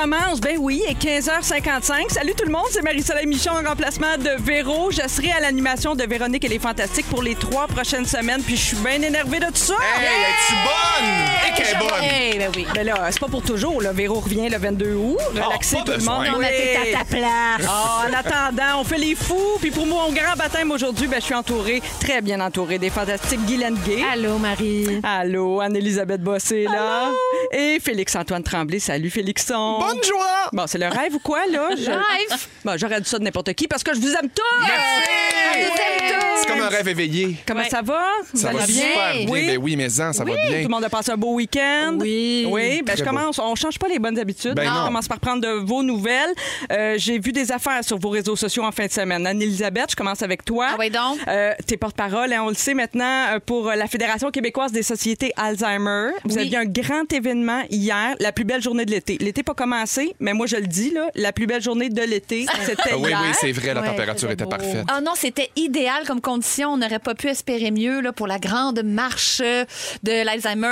Commence. Ben oui, et 15h55. Salut tout le monde, c'est Marie-Soleil Michon en remplacement de Véro. Je serai à l'animation de Véronique et les Fantastiques pour les trois prochaines semaines, puis je suis bien énervée de tout ça. Hey, es-tu bonne? Et qu'elle est bonne! Hey, ben oui. Ben là, c'est pas pour toujours. Là. Véro revient le 22 août. Relaxez pas tout le monde. On Oui. était à ta place. Ah, en attendant, on fait les fous. Puis pour mon grand baptême aujourd'hui, ben, je suis entourée, très bien entourée, des fantastiques Guylaine Gay. Allô, Marie. Allô, Anne-Elisabeth Bossé, là. Et Félix-Antoine Tremblay. Salut, Félixon. Bonne joie! Bon, c'est le rêve ou quoi, là? Je- Rêve. Bon, j'aurais dit ça de n'importe qui parce que je vous aime tous! C'est comme un rêve éveillé. Comment ça va? Vous Ça allez va bien? super bien? Oui. Ben oui, mais en, ça va Tout bien. le monde a passé un beau week-end. Oui. Oui, ben je Très commence. On change pas les bonnes habitudes. Ben on non. commence par prendre de vos nouvelles. Euh, J'ai vu des affaires sur vos réseaux sociaux en fin de semaine. Anne-Elisabeth, je commence avec toi. Ah oui, donc? Euh, T'es porte-parole, hein, on le sait maintenant, euh, pour la Fédération québécoise des sociétés Alzheimer. Vous Oui. aviez un grand événement hier, la plus belle journée de l'été. L'été pas commencé, mais moi je le dis, là, la plus belle journée de l'été, c'était Ah oui, hier. oui, c'est vrai, la Ouais, température c'était était beau. parfaite. Ah non, c'était idéal comme condition. On n'aurait pas pu espérer mieux là, pour la grande marche euh, de l'Alzheimer,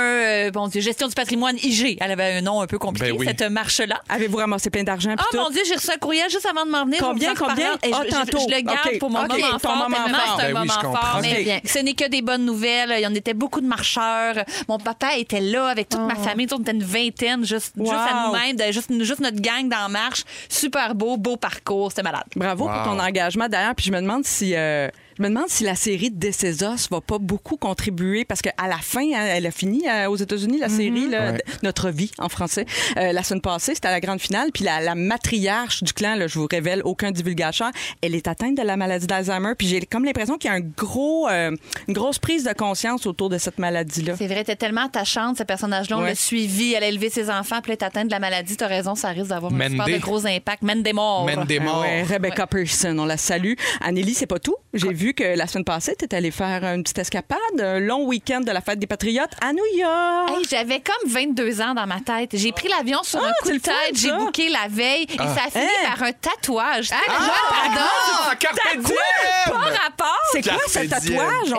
euh, bon Dieu, gestion du patrimoine IG. Elle avait un nom un peu compliqué, Ben oui. cette marche-là. Avez-vous ramassé plein d'argent? puis Oh tout? mon Dieu, j'ai reçu un courriel juste avant de m'en venir. Combien, Je vais vous en combien? reparler. Et Ah, je, je- tantôt. je le garde OK. pour mon OK, moment ton fort. moment tellement fort. C'est un Ben oui, moment je comprends. fort. Mais OK. ce n'est que des bonnes nouvelles. Il y en était beaucoup de marcheurs. Mon papa était là avec toute ma famille. On était une vingtaine, juste, juste à Wow. nous-mêmes, de- juste, juste notre gang dans la marche. Super beau, beau parcours. C'était malade. Bravo Wow. pour ton engagement d'ailleurs. Puis je me demande si euh, je me demande si la série de Us va pas beaucoup contribuer parce qu'à la fin, hein, elle a fini euh, aux États-Unis la série là, Ouais. de- Notre vie en français. Euh, la semaine passée, c'était à la grande finale. Puis la, la matriarche du clan, là, je vous révèle aucun divulgateur, elle est atteinte de la maladie d'Alzheimer. Puis j'ai comme l'impression qu'il y a un gros, euh, une grosse prise de conscience autour de cette maladie-là. C'est vrai, t'es tellement attachante, ce personnage-là. On Ouais. l'a suivi, elle a élevé ses enfants, puis elle est atteinte de la maladie. T'as raison, ça risque d'avoir un Mende. super de gros impact. Mène des morts. Mène des Ah morts. ouais, Rebecca Pearson, on la salue. Anneli, c'est pas tout. J'ai vu que la semaine passée, tu allée faire une petite escapade, un long week-end de la fête des Patriotes à New York. Hey, j'avais comme 22 ans dans ma tête. J'ai pris l'avion sur Ah, un coup de tête, j'ai booké la veille et ça a fini Hein? par un tatouage. Ah, genre, pardon, tatouage, diem! pas rapport? c'est quoi ce tatouage?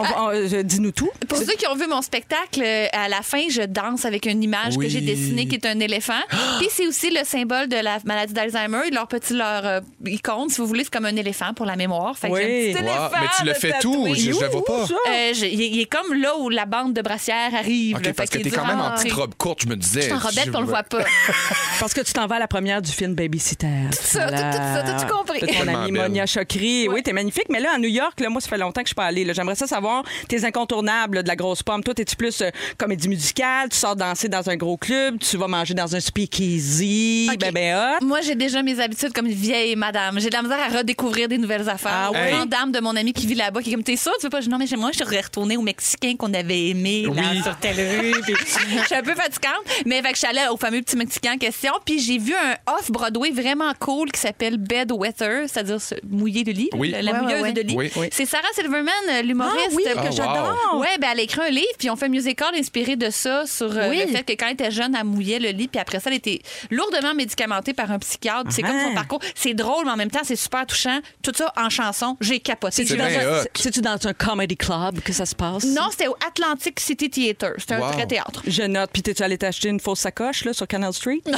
Euh, Dis-nous tout. Pour ceux qui ont vu mon spectacle, euh, à la fin, je danse avec une image Oui. que j'ai dessinée qui est un éléphant. Puis c'est aussi le symbole de la maladie d'Alzheimer. Leur petit leur euh, icône, si vous voulez, c'est comme un éléphant pour la mémoire. Fait que Oui. j'ai un petit Wow, éléphant mais tu le fais tout, je, je le vois pas. Euh, je- il, est- il est comme là où la bande de brassière arrive. OK, parce Fait que qu'il t'es quand même en petite robe courte, je me disais. Je suis en robette, puis on le voit pas. Parce que tu t'en vas à la première du film Babysitter. ça, tout- tout ça, t'as-tu compris? Ton Tellement amie belle. Monia Chokri. Oui, t'es magnifique. Mais là, à New York, là, moi, ça fait longtemps que je suis pas allée. là. J'aimerais ça savoir tes incontournables là, de la grosse pomme. Toi, es-tu plus euh, comédie musicale? Tu sors danser dans un gros club? Tu vas manger dans un speakeasy? OK. Ben, ben, hot. Moi, j'ai déjà mes habitudes comme une vieille madame. J'ai de la misère à redécouvrir des nouvelles affaires. Ah oui? grande dame de mon ami qui vit là-bas, qui est comme, t'es sûr, tu veux pas? Je dis, non, mais j'ai- moi, je serais retournée au Mexicain qu'on avait aimé là, Oui. sur telle rue. Puis je suis un peu fatigante. Mais fait que je suis allée au fameux petit Mexicain en question. Puis j'ai vu un off-Broadway vraiment cool qui s'appelle Bedwetter, c'est-à-dire se mouiller le lit. Oui. La, la Ouais, mouilleuse ouais. de lit. Oui. Oui. C'est Sarah Silverman, euh, l'humoriste. Ah oui, que Ah, wow. j'adore. Ouais, ben elle a écrit un livre, puis on fait un musical inspiré de ça sur euh, Oui. le fait que quand elle était jeune, elle mouillait le lit, puis après ça, elle était lourdement médicamentée par un psychiatre. puis C'est comme son Ah. parcours. C'est drôle, mais en même temps, c'est super touchant. Tout ça en chanson. J'ai capoté. C'est-tu C'est dans, bien un- hot. c'est-tu dans un comedy club que ça se passe? Non, c'était au Atlantic City Theater. C'était un vrai théâtre. Je note. Puis t'es-tu allé t'acheter une fausse sacoche là, sur Canal Street? Non,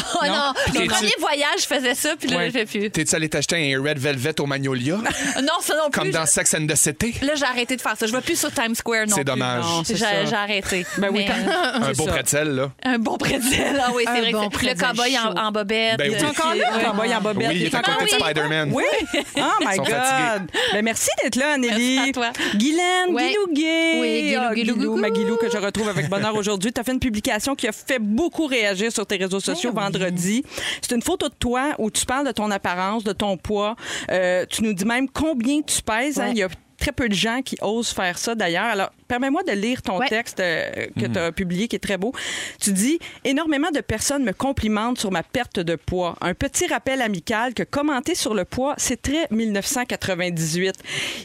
Puis mon premier voyage, je faisais ça, puis là, Ouais. je fais plus. T'es-tu allé t'acheter un Red Velvet au Magnolia? Non, ça non plus. comme dans Je- Sex and the City? Là, j'ai arrêté de faire ça. Je vais plus sur Times Square non C'est plus. dommage. Non, c'est J'ai arrêté. Ben oui, quand- euh, Un beau pretzel, là. Un bon pretzel. Ah oui, c'est vrai. bon que c'est- le cowboy en, en bobette. Ben oui. euh, T'es encore là, ouais. cowboy en bobette. Oui, il est à côté de. Spider-Man. Oui. Oh my God. Ben, merci d'être là, Anneli. Merci à toi. Guylaine, Ouais. Guilou Gay. Oui, Guilou, Ah, Guilou, Guilou, Gougou. ma Guilou que je retrouve avec bonheur aujourd'hui. Tu as fait une publication qui a fait beaucoup réagir sur tes réseaux sociaux vendredi. C'est une photo de toi où tu parles de ton apparence, de ton poids. Euh, tu nous dis même combien tu pèses. hein. Ouais. Il y a très peu de gens qui osent faire ça d'ailleurs. Alors, permets-moi de lire ton Ouais. texte euh, que tu as publié qui est très beau. Tu dis Énormément de personnes me complimentent sur ma perte de poids. Un petit rappel amical que commenter sur le poids, c'est très 1998.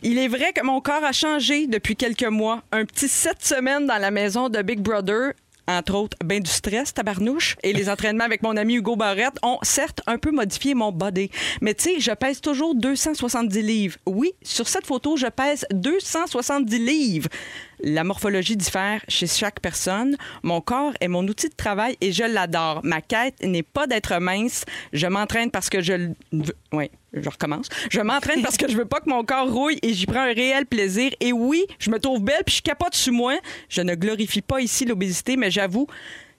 Il est vrai que mon corps a changé depuis quelques mois. Un petit sept semaines dans la maison de Big Brother entre autres, ben du stress, tabarnouche, et les entraînements avec mon ami Hugo Barrette ont certes un peu modifié mon body. Mais tu sais, je pèse toujours 270 livres. Oui, sur cette photo, je pèse 270 livres. La morphologie diffère chez chaque personne. Mon corps est mon outil de travail et je l'adore. Ma quête n'est pas d'être mince. Je m'entraîne parce que je... le veux- Oui, je recommence. Je m'entraîne parce que je veux pas que mon corps rouille et j'y prends un réel plaisir. Et oui, je me trouve belle puis je capote sur moi. Je ne glorifie pas ici l'obésité, mais j'avoue,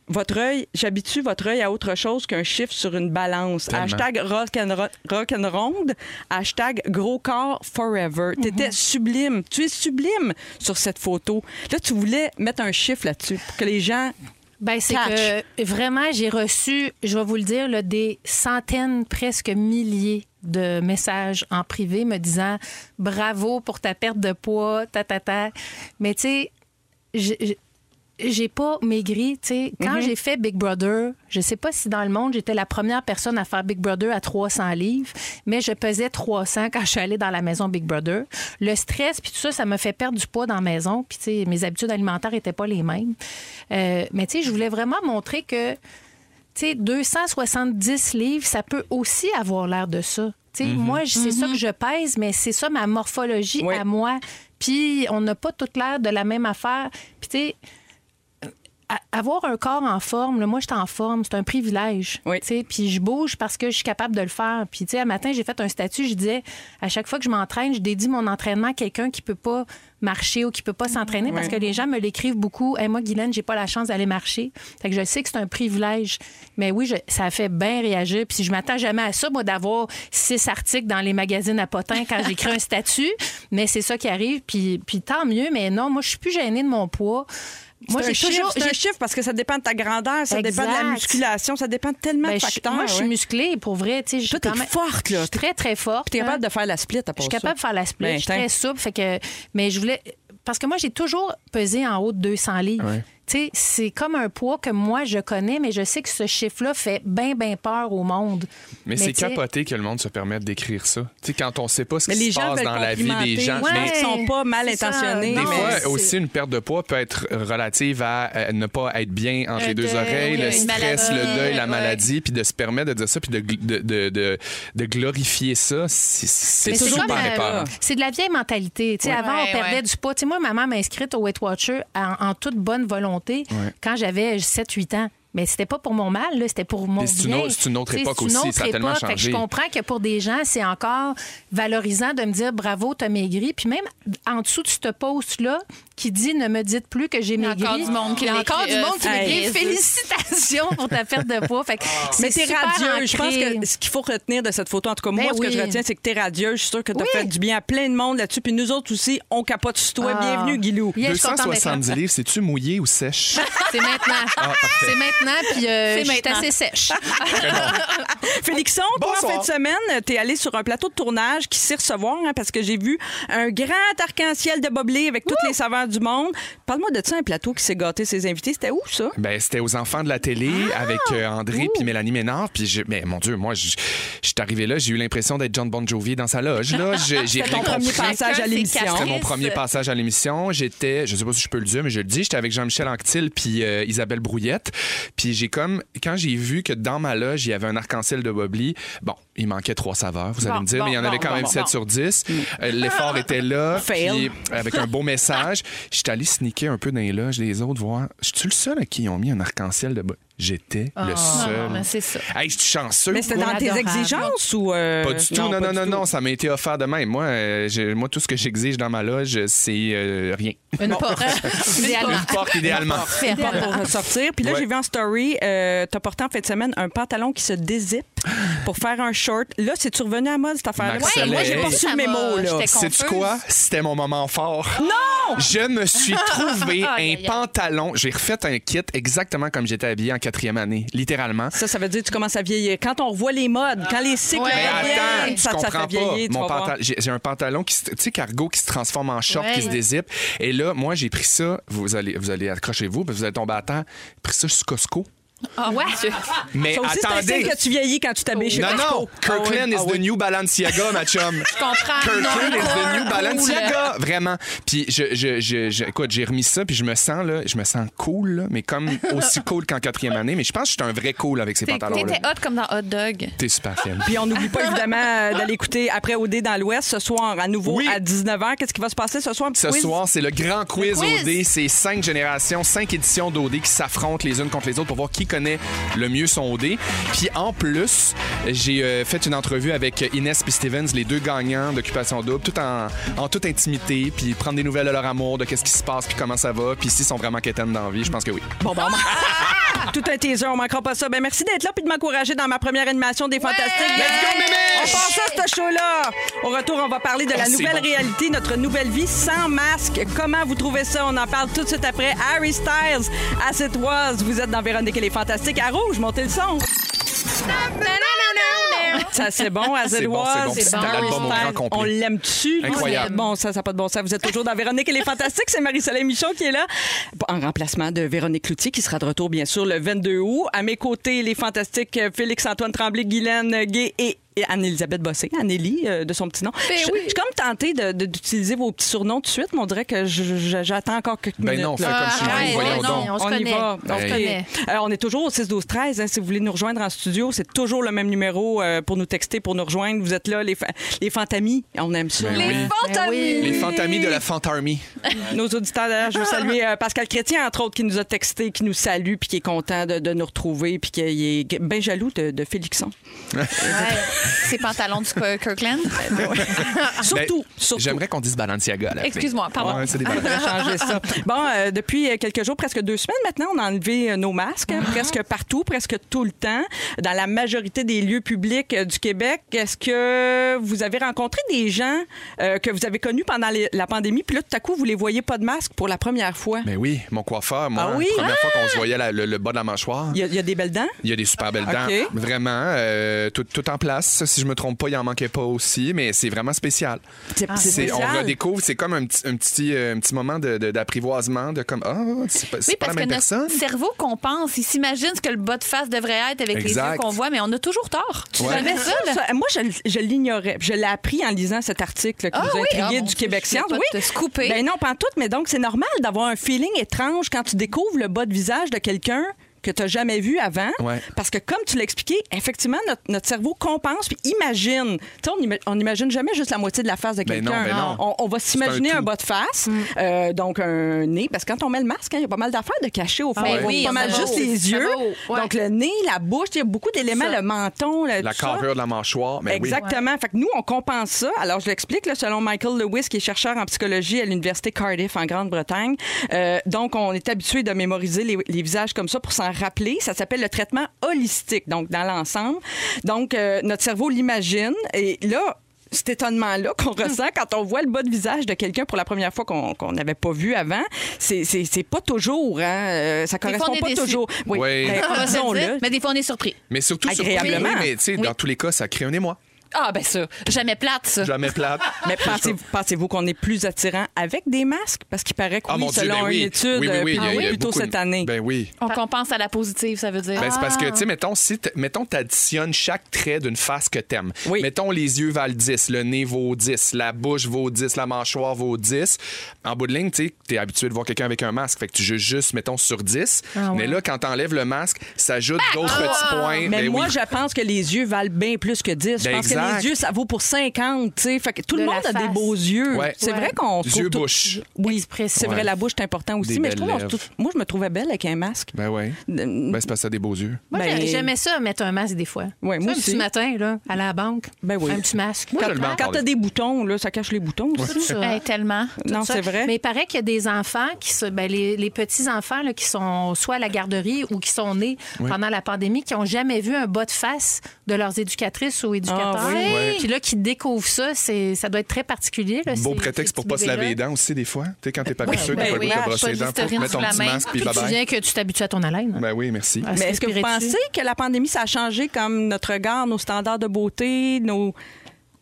votre œil, j'habitue votre œil à autre chose qu'un chiffre sur une balance. Tellement. Hashtag rock and, ro- rock and ronde. Hashtag gros corps forever. T'étais sublime. Tu es sublime sur cette photo. Là, tu voulais mettre un chiffre là-dessus pour que les gens. Ben, c'est Catch. que vraiment, j'ai reçu, je vais vous le dire, là, des centaines, presque milliers de messages en privé me disant bravo pour ta perte de poids, ta, ta, ta. Mais tu sais, j'ai- pas maigri. Tu sais, quand j'ai fait Big Brother, je sais pas si dans le monde, j'étais la première personne à faire Big Brother à 300 livres, mais je pesais 300 quand je suis allée dans la maison Big Brother. Le stress, puis tout ça, ça m'a fait perdre du poids dans la maison. Puis, tu sais, mes habitudes alimentaires étaient pas les mêmes. Euh, mais, tu sais, je voulais vraiment montrer que, tu sais, 270 livres, ça peut aussi avoir l'air de ça. Tu sais, Moi, je- c'est ça que je pèse, mais c'est ça ma morphologie Oui. à moi. Puis, on n'a pas toute l'air de la même affaire. Puis, tu sais, avoir un corps en forme, là, moi, je suis en forme, c'est un privilège. Oui. tu sais, Puis je bouge parce que je suis capable de le faire. Puis, tu sais, un matin, j'ai fait un statut, je disais, à chaque fois que je m'entraîne, je dédie mon entraînement à quelqu'un qui peut pas marcher ou qui peut pas s'entraîner parce que les gens me l'écrivent beaucoup. Hey, moi, Guylaine, j'ai pas la chance d'aller marcher. Fait que je sais que c'est un privilège. Mais oui, je- ça fait bien réagir. Puis je m'attends jamais à ça, moi, d'avoir six articles dans les magazines à potins quand j'écris un statut. Mais c'est ça qui arrive. Puis, puis tant mieux. Mais non, moi, je suis plus gênée de mon poids. Moi, j'ai chiffre, toujours. c'est un j'ai- chiffre parce que ça dépend de ta grandeur, ça dépend de la musculation, ça dépend de tellement Ben, de je- facteurs. moi, je suis musclée, pour vrai. Tu sais, je suis Toi, même- forte, là. Je suis très, très forte. T'es hein. capable de faire la split à Je part suis ça. capable de faire la split. Ben, je suis très souple. Fait que, mais je voulais. Parce que moi, j'ai toujours pesé en haut de 200 livres. Ouais. C'est comme un poids que moi, je connais, mais je sais que ce chiffre-là fait bien, bien peur au monde. Mais, c'est capoté que le monde se permette d'écrire ça. Tu sais, quand on sait pas ce Mais qui se passe dans la vie des gens. Ouais. Mais Ils sont pas mal intentionnés. des Non, fois, aussi, une perte de poids peut être relative à euh, ne pas être bien entre les deux deuil, oreilles, le stress, maladie, le deuil, la ouais. maladie, puis de se permettre de dire ça, puis de, de, de, de- de glorifier ça, c'est super épeurant. C'est de la vieille mentalité. Tu sais, Avant, on perdait ouais. du poids. Tu sais, moi, maman m'a inscrite au Weight Watcher en, en toute bonne volonté quand j'avais 7-8 ans. Mais c'était pas pour mon mal, là, c'était pour mon Mais c'est bien. c'est une autre époque c'est une aussi, autre ça a tellement. Fait que je changé. comprends que pour des gens, c'est encore valorisant de me dire bravo, t'as maigri. Puis même en dessous de ce post-là, qui dit ne me dites plus que j'ai Il y a maigri. encore du monde qui Il y a encore du monde qui m'écrit félicitations pour ta perte de poids. Fait que Mais c'est t'es radieuse. Je pense que ce qu'il faut retenir de cette photo, en tout cas, Ben moi, ce que je retiens, c'est que t'es radieuse. Je suis sûre que t'as Oui. fait du bien à plein de monde là-dessus. Puis nous autres aussi, on capote sur toi. Ah. Bienvenue, Guilou. Yeah, je suis contente d'être là. 270 livres, c'est-tu mouillé ou sèche? C'est maintenant. Ah, c'est maintenant, puis euh, je suis assez sèche. Félixon, toi, en fin de semaine, t'es allé sur un plateau de tournage qui sait recevoir, hein, parce que j'ai vu un grand arc-en-ciel de boblé avec toutes les saveurs du monde. Parle-moi de ça, un plateau qui s'est gâté ses invités. C'était où, ça? Ben, c'était aux enfants de la télé Ah! avec euh, André puis Mélanie Ménard. Puis, je- mais mon Dieu, moi, je je suis arrivé là, j'ai eu l'impression d'être John Bon Jovi dans sa loge. Là, j'ai C'était rien compris. passage à l'émission. C'était mon premier passage à l'émission. J'étais, je sais pas si je peux le dire, mais je le dis, j'étais avec Jean-Michel Anctil puis euh, Isabelle Brouillette. Puis j'ai comme, quand j'ai vu que dans ma loge, il y avait un arc-en-ciel de Bobli, bon, il manquait trois saveurs, vous allez Bon, me dire, bon, mais il y en avait quand même bon, 7 bon. sur 10. Euh, L'effort était là. Puis avec un beau message, j'étais allé sneaker un peu dans les loges des autres, voir, je suis le seul à qui ont mis un arc-en-ciel de Bobli? J'étais le Non, seul. mais c'est ça. Hey, je suis chanceux. Mais c'était dans tes Adorable. exigences ou. euh, Pas du tout. Non, non, non, non, ça m'a été offert de même. Moi, euh, j'ai- moi tout ce que j'exige dans ma loge, c'est euh, rien. Une porte. Idéalement. Une porte, idéalement. Pas pour sortir. Puis là, Ouais. j'ai vu en story, euh, t'as porté en fin de semaine un pantalon qui se dézippe pour faire un short. Là, c'est-tu revenu à mode, cette affaire-là? Max Ouais, moi, j'ai pas le mémo, m'a- là. Sais-tu quoi? C'était mon moment fort. Non! Je me suis trouvé un pantalon. J'ai refait un kit exactement comme j'étais habillé en quatrième année, littéralement. Ça, ça veut dire que tu commences à vieillir. Quand on revoit les modes, quand les cycles Ouais. Reviennent, attends, tu ça, ça fait vieillir. j'ai j'ai un pantalon qui, se- tu sais, cargo qui se transforme en short, Ouais. qui se dézippe. Et là, moi, j'ai pris ça. Vous allez, vous allez accrocher-vous, parce que vous allez tomber à terre. J'ai pris ça chez Costco. Ah ouais? Mais Ça aussi, c'est un signe attendez. que tu vieillis quand tu t'habilles chez Non, Costco. non, Kirkland Ah oui, is ah the new Balenciaga, ma chum. Je comprends. Kirkland is the new. Balenciaga, vraiment. Puis je, je, je, je- écoute, j'ai remis ça, puis je me sens là, je me sens cool, là, mais comme aussi cool qu'en quatrième année. Mais je pense que je suis un vrai cool avec ces T'es- pantalons-là. T'étais hot comme dans Hot Dog. T'es super fine. Puis on n'oublie pas évidemment euh, d'aller écouter après OD dans l'Ouest ce soir à nouveau Oui. à 19h. Qu'est-ce qui va se passer ce soir? un petit Ce quiz? soir, c'est le grand quiz, quiz? OD. C'est cinq générations, cinq éditions d'OD qui s'affrontent les unes contre les autres pour voir qui connaît le mieux son OD. Puis en plus, j'ai euh, fait une entrevue avec Inès et Stevens, les deux gagnants d'Occupation Double, tout en, en toute intimité, puis prendre des nouvelles de leur amour, de qu'est-ce qui se passe, puis comment ça va, puis s'ils sont vraiment quétaines dans la vie. Je pense que oui. Bon, bon. Tout un teaser, on manquera pas ça. Ben, merci d'être là puis de m'encourager dans ma première animation des Fantastiques. Let's go, On passe à ce show-là. Au retour, on va parler de la Ah, nouvelle bon. réalité, notre nouvelle vie sans masque. Comment vous trouvez ça? On en parle tout de suite après. Harry Styles, As It Was. Vous êtes dans Véronique et les Fantastiques à Rouge. Montez le son. Ça, c'est bon, As C'est bon. On l'aime-tu? Incroyable. Bon, ça, ça n'a pas de bon sens. Vous êtes toujours dans Véronique et les Fantastiques. C'est Marie-Soleil Michon qui est là, en remplacement de Véronique Cloutier, qui sera de retour, bien sûr, le 22 août. À mes côtés, les Fantastiques Félix-Antoine Tremblay, Guylaine Gay et Anne-Elisabeth Bossé, Annélie, euh, de son petit nom. Ben je, oui. je suis comme tentée de- de- d'utiliser vos petits surnoms tout de suite, mais on dirait que j'attends encore quelques Ben minutes. non, fais là. comme Ah, voyons ouais, donc. on se On y connaît. va. On se connaît. Alors, on est toujours au 6 12 13 hein, si vous voulez nous rejoindre en studio, c'est toujours le même numéro euh, pour nous texter, pour nous rejoindre. Vous êtes là, les, fa- les fantamis. On aime ça. Ben Les oui. fantamis. oui. Les fantamis de la Fantarmy. Nos auditeurs, d'ailleurs, je veux saluer euh, Pascal Chrétien, entre autres, qui nous a texté, qui nous salue, puis qui est content de, de nous retrouver, puis qui est bien jaloux de, de Félixon. Ces pantalons du Kirkland. Surtout, Ben, surtout. J'aimerais qu'on dise Balenciaga. à la fin. Excuse-moi, pardon. Ouais, c'est des changer ça. Bon, euh, depuis quelques jours, presque deux semaines maintenant, on a enlevé euh, nos masques, hein, presque partout, presque tout le temps, dans la majorité des lieux publics euh, du Québec. Est-ce que vous avez rencontré des gens euh, que vous avez connus pendant les- la pandémie, puis là, tout à coup, vous les voyez pas de masque pour la première fois? Mais oui, mon coiffeur, moi, Ah oui? première fois qu'on se voyait la- le, le bas de la mâchoire. Il y, a, il y a des belles dents? Il y a des super belles dents. OK. Vraiment, euh, tout, tout en place. Si je me trompe pas, il en manquait pas aussi, mais c'est vraiment spécial. C'est c'est C'est- on redécouvre, c'est comme un petit, un petit, euh, un petit moment de- de- d'apprivoisement, de, comme, ah, c'est pas, c'est Oui, pas parce la que même notre personne. cerveau compense. Il s'imagine ce que le bas de face devrait être avec les yeux qu'on voit, mais on a toujours tort. Tu Ouais. savais ça, là? Ça, moi, je, je l'ignorais. Je l'ai appris en lisant cet article qui Ah nous a oui? intrigué Ah, du Québec Science. pas Oui. te. Ben non, pas en tout, mais donc c'est normal d'avoir un feeling étrange quand tu découvres le bas de visage de quelqu'un que tu n'as jamais vu avant. Ouais. Parce que, comme tu l'as expliqué, effectivement, notre, notre cerveau compense puis imagine. Tu sais, on, ima- on imagine jamais juste la moitié de la face de Ben quelqu'un. non, ben non. On, on va s'imaginer un bas de face, euh, donc un nez. Parce que quand on met le masque, hein, il y a pas mal d'affaires de cacher au fond. Ah ouais. oui, pas on mal a- juste les yeux. ouais. Donc, le nez, la bouche, il y a beaucoup d'éléments, le menton, le, La carrure de la mâchoire, oui. Exactement. Fait que nous, on compense ça. Alors, je l'explique, selon Michael Lewis, qui est chercheur en psychologie à l'Université Cardiff en Grande-Bretagne. Euh, donc, on est habitué de mémoriser les, les visages comme ça pour s'en rappeler. Ça s'appelle le traitement holistique, donc dans l'ensemble. Donc, euh, notre cerveau l'imagine. Et là, cet étonnement-là qu'on ressent quand on voit le bas de visage de quelqu'un pour la première fois qu'on n'avait pas vu avant, c'est pas toujours, hein? euh, ça correspond pas déçu. toujours. Oui, Oui. ben, On va se le disons-le. dire, mais des fois, on est surpris. Mais surtout, surpris, Agréablement. oui, mais tu sais, Oui. dans tous les cas, ça crée un émoi. Ah, ben ça. Jamais plate, ça. Jamais plate. Mais pensez- pensez-vous qu'on est plus attirant avec des masques? Parce qu'il paraît que Ah, oui, mon Dieu, selon ben oui. une étude Oui, oui, oui, euh, il y a- il y a plus tôt beaucoup de- cette année. Ben oui. On compense à la positive, ça veut dire. Ben, c'est parce Ah. que, tu sais, mettons, si t- mettons, t'additionnes chaque trait d'une face que t'aimes. Oui. Mettons, les yeux valent 10, le nez vaut 10, la bouche vaut 10, la mâchoire vaut 10. En bout de ligne, tu sais, t'es habitué de voir quelqu'un avec un masque. Fait que tu juges juste, mettons, sur 10. Ah ouais. Mais là, quand t'enlèves le masque, ça ajoute d'autres petits points. Mais Ben moi, oui. je pense que les yeux valent bien plus que 10. Je Ben pense. Les yeux, ça vaut pour 50. tu sais. Fait que tout le De monde a des beaux yeux. Ouais. C'est Ouais. vrai qu'on se trouve Yeux, bouche. Oui, c'est vrai, la bouche est important aussi. Des mais je trouve moi, je me trouvais belle avec un masque. Ben ouais. Euh, Ben, c'est parce que ça a des beaux yeux. Moi, Ben- j'ai- j'aimais ça, mettre un masque des fois. Ouais, moi sais, Un aussi. petit matin, là, à la banque. Ben oui. Un petit masque. Moi, Quand, quand t'as des- boutons, là, ça cache les boutons aussi. Tout ça. Hey, tellement. Non, c'est vrai. Mais il paraît qu'il y a des enfants qui se, ben, les, les petits enfants là, qui sont soit à la garderie ou qui sont nés pendant la pandémie, qui n'ont jamais vu un bas de face de leurs éducatrices ou éducateurs. Ouais. Puis là, qui découvre ça, c'est, ça doit être très particulier. Là, Beau prétexte pour pas se laver les dents aussi, des fois. Tu sais, quand t'es pas ben t'as pas oui, goût de brosser les dents, Listerine mettre ton petit masque, puis tu viens que tu t'habitues à ton haleine. Ben oui, merci. Mais est-ce que vous pensez que la pandémie, ça a changé comme notre regard, nos standards de beauté, nos.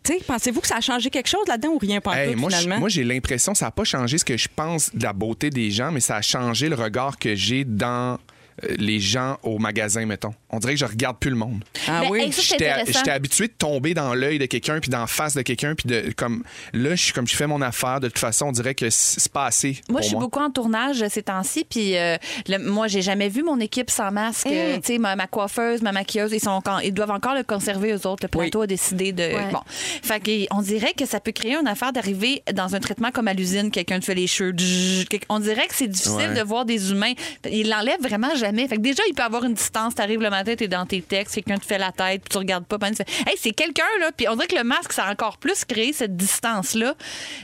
Tu sais, pensez-vous que ça a changé quelque chose là-dedans ou rien pas Hey, moi, je- finalement? moi, j'ai l'impression que ça n'a pas changé ce que je pense de la beauté des gens, mais ça a changé le regard que j'ai dans les gens au magasin, mettons. On dirait que je regarde plus le monde. ah Mais, oui. J'étais habitué de tomber dans l'œil de quelqu'un puis dans la face de quelqu'un puis de comme là je suis comme je fais mon affaire de toute façon on dirait que c'est pas assez Moi, pour je suis moi. beaucoup en tournage ces temps-ci, puis euh, moi, j'ai jamais vu mon équipe sans masque. Euh, Tu sais, ma, ma coiffeuse, ma maquilleuse, ils, sont ils doivent encore le conserver, eux autres. Le plateau a décidé de. Ouais. Bon. Fait qu'on dirait que ça peut créer une affaire d'arriver dans un traitement comme à l'usine, quelqu'un te fait les cheveux. On dirait que c'est difficile Ouais. de voir des humains. Il l'enlève vraiment jamais. Fait que déjà, il peut avoir une distance. T'arrives le matin, t'es dans tes textes, quelqu'un te fait la tête, puis tu regardes pas. puis tu fais, Hey, c'est quelqu'un, là. Puis on dirait que le masque, ça a encore plus créé cette distance-là.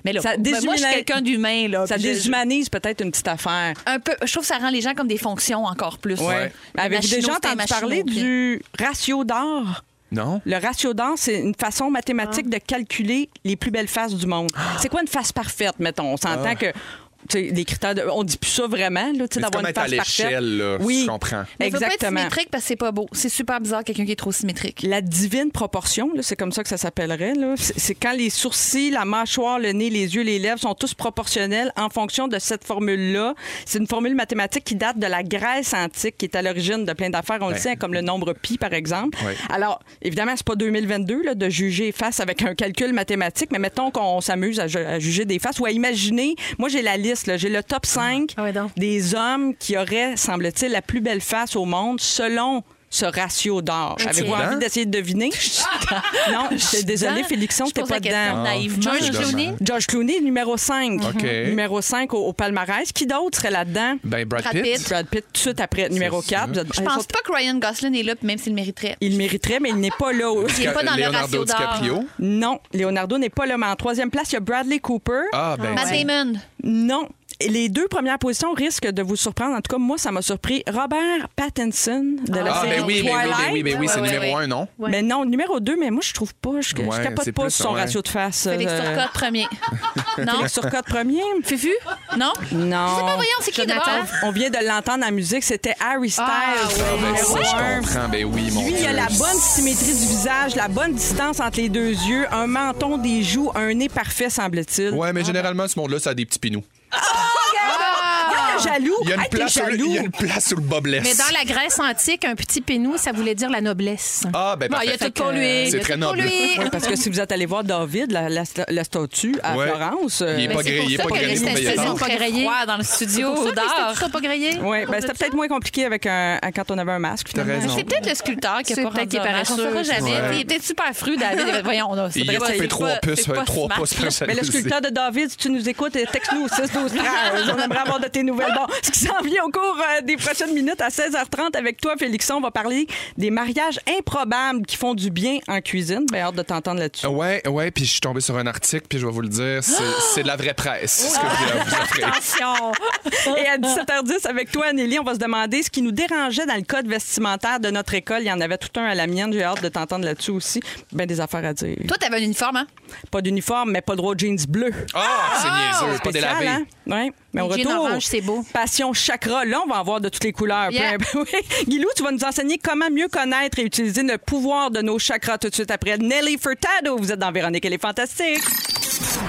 Mais là, Ça ben, moi, je suis déshumani- quelqu'un d'humain, là. ça je- déshumanise peut-être une petite affaire. un peu. Je trouve que ça rend les gens comme des fonctions encore plus. Ouais. Avez-vous Machino, déjà c'était entendu machino, parler puis- du ratio d'or? Non Le ratio d'or, c'est une façon mathématique Ah. de calculer les plus belles faces du monde. C'est quoi une face parfaite, mettons? On s'entend que tu sais, les critères de, on dit plus ça vraiment là, d'avoir une être à face parfaite. l'échelle là, Oui. je comprends. Mais il faut pas être Exactement. symétrique parce que c'est pas beau. C'est super bizarre quelqu'un qui est trop symétrique. La divine proportion, là, c'est comme ça que ça s'appellerait. là. C'est c'est quand les sourcils, la mâchoire, le nez, les yeux, les lèvres sont tous proportionnels en fonction de cette formule-là. C'est une formule mathématique qui date de la Grèce antique, qui est à l'origine de plein d'affaires, on le Ouais. sait, comme le nombre pi, par exemple. Ouais. Alors, évidemment, c'est pas 2022 là, de juger face avec un calcul mathématique, mais mettons qu'on s'amuse à, ju- à juger des faces ou à imaginer. Moi, j'ai la liste, j'ai le top 5 Ah donc. des hommes qui auraient, semble-t-il, la plus belle face au monde selon ce ratio d'or. Avez-vous envie d'essayer de deviner? non, j'étais désolée, Félixon, Je t'es pas dedans. naïvement. George Clooney? George Clooney, numéro 5. OK. Numéro 5 au, au palmarès. Qui d'autre serait là-dedans? Ben Brad Brad Pitt. Pitt. Brad Pitt, tout de suite après, numéro ça. 4. Je pense pas que Ryan Gosling est là, puis même s'il le mériterait. Il mériterait, mais il n'est pas là. Il est pas dans le ratio d'or. DiCaprio? Non, Leonardo n'est pas là. Mais en troisième place, il y a Bradley Cooper. Ah ben Matt Damon. Non. Les deux premières positions risquent de vous surprendre. En tout cas, moi, ça m'a surpris. Robert Pattinson de la Ah série ben oui, ben oui, Twilight. ben oui, ben oui, c'est Ouais, numéro ouais. un, non? Ouais. Mais non, numéro 2, mais moi, je trouve pas. Je, je capote c'est pas sur son ouais. ratio de face. Félix euh, Turcotte premier. non? Félix Turcotte premier? Fufu? Non? Non. Je sais pas, voyons, c'est qui d'abord? On vient de l'entendre en musique, c'était Harry Styles. Ah, ouais. Ah, ben je comprends. Ben oui, mon Lui, il a la bonne symétrie du visage, la bonne distance entre les deux yeux, un menton, des joues, un nez parfait, semble-t-il. Ouais, mais généralement, ce monde-là, ça a des petits pinous. Ah, jaloux! Il y a une, place, sur le, jaloux. il y a une place sous le bas blesse. Mais dans la Grèce antique, un petit pénou, ça voulait dire la noblesse. Ah, ben Bon, il y a parfait. tout pour lui. C'est très noble. lui. Oui, parce que si vous êtes allé voir David, la, la, la statue à Ouais. Florence. Il est euh, pas grillé, il est ça pas grillé, est. Pas grillé. dans le studio d'art. pas grillées. Oui, ben, c'était peut-être moins compliqué avec un, quand on avait un masque. C'est peut-être le sculpteur qui a C'est pas qu'il est paresseux. Il est peut-être super fru, David. Voyons, on a. Il a c'est trois pas- puces, c'est pas trois pouces Mais le sculpteur de David, si tu nous écoutes, texte-nous au 6 12 13 On aimerait avoir de tes nouvelles. Bon, ce qui s'en vient au cours euh, des prochaines minutes à 16h30 avec toi, Félixon, on va parler des mariages improbables qui font du bien en cuisine. Ben, hâte de t'entendre là-dessus. Ouais, ouais, puis je suis tombé sur un article, puis je vais vous le dire, c'est c'est de la vraie presse, ce que vous offrir. Attention. Et à 17h10, avec toi, Anneli, on va se demander ce qui nous dérangeait dans le code vestimentaire de notre école. Il y en avait tout un à la mienne. J'ai hâte de t'entendre là-dessus aussi. Ben des affaires à dire. Toi, t'avais un uniforme, hein? Pas d'uniforme, mais pas le droit aux jeans bleus. Ah, c'est niaiseux, pas Spécial, délavé. hein? Ouais. Mais au retour, orange, c'est beau. Passion chakra, là, on va en voir de toutes les couleurs. Yeah. Oui. Guilou, tu vas nous enseigner comment mieux connaître et utiliser le pouvoir de nos chakras tout de suite après. Nelly Furtado, vous êtes dans Véronique, elle est fantastique.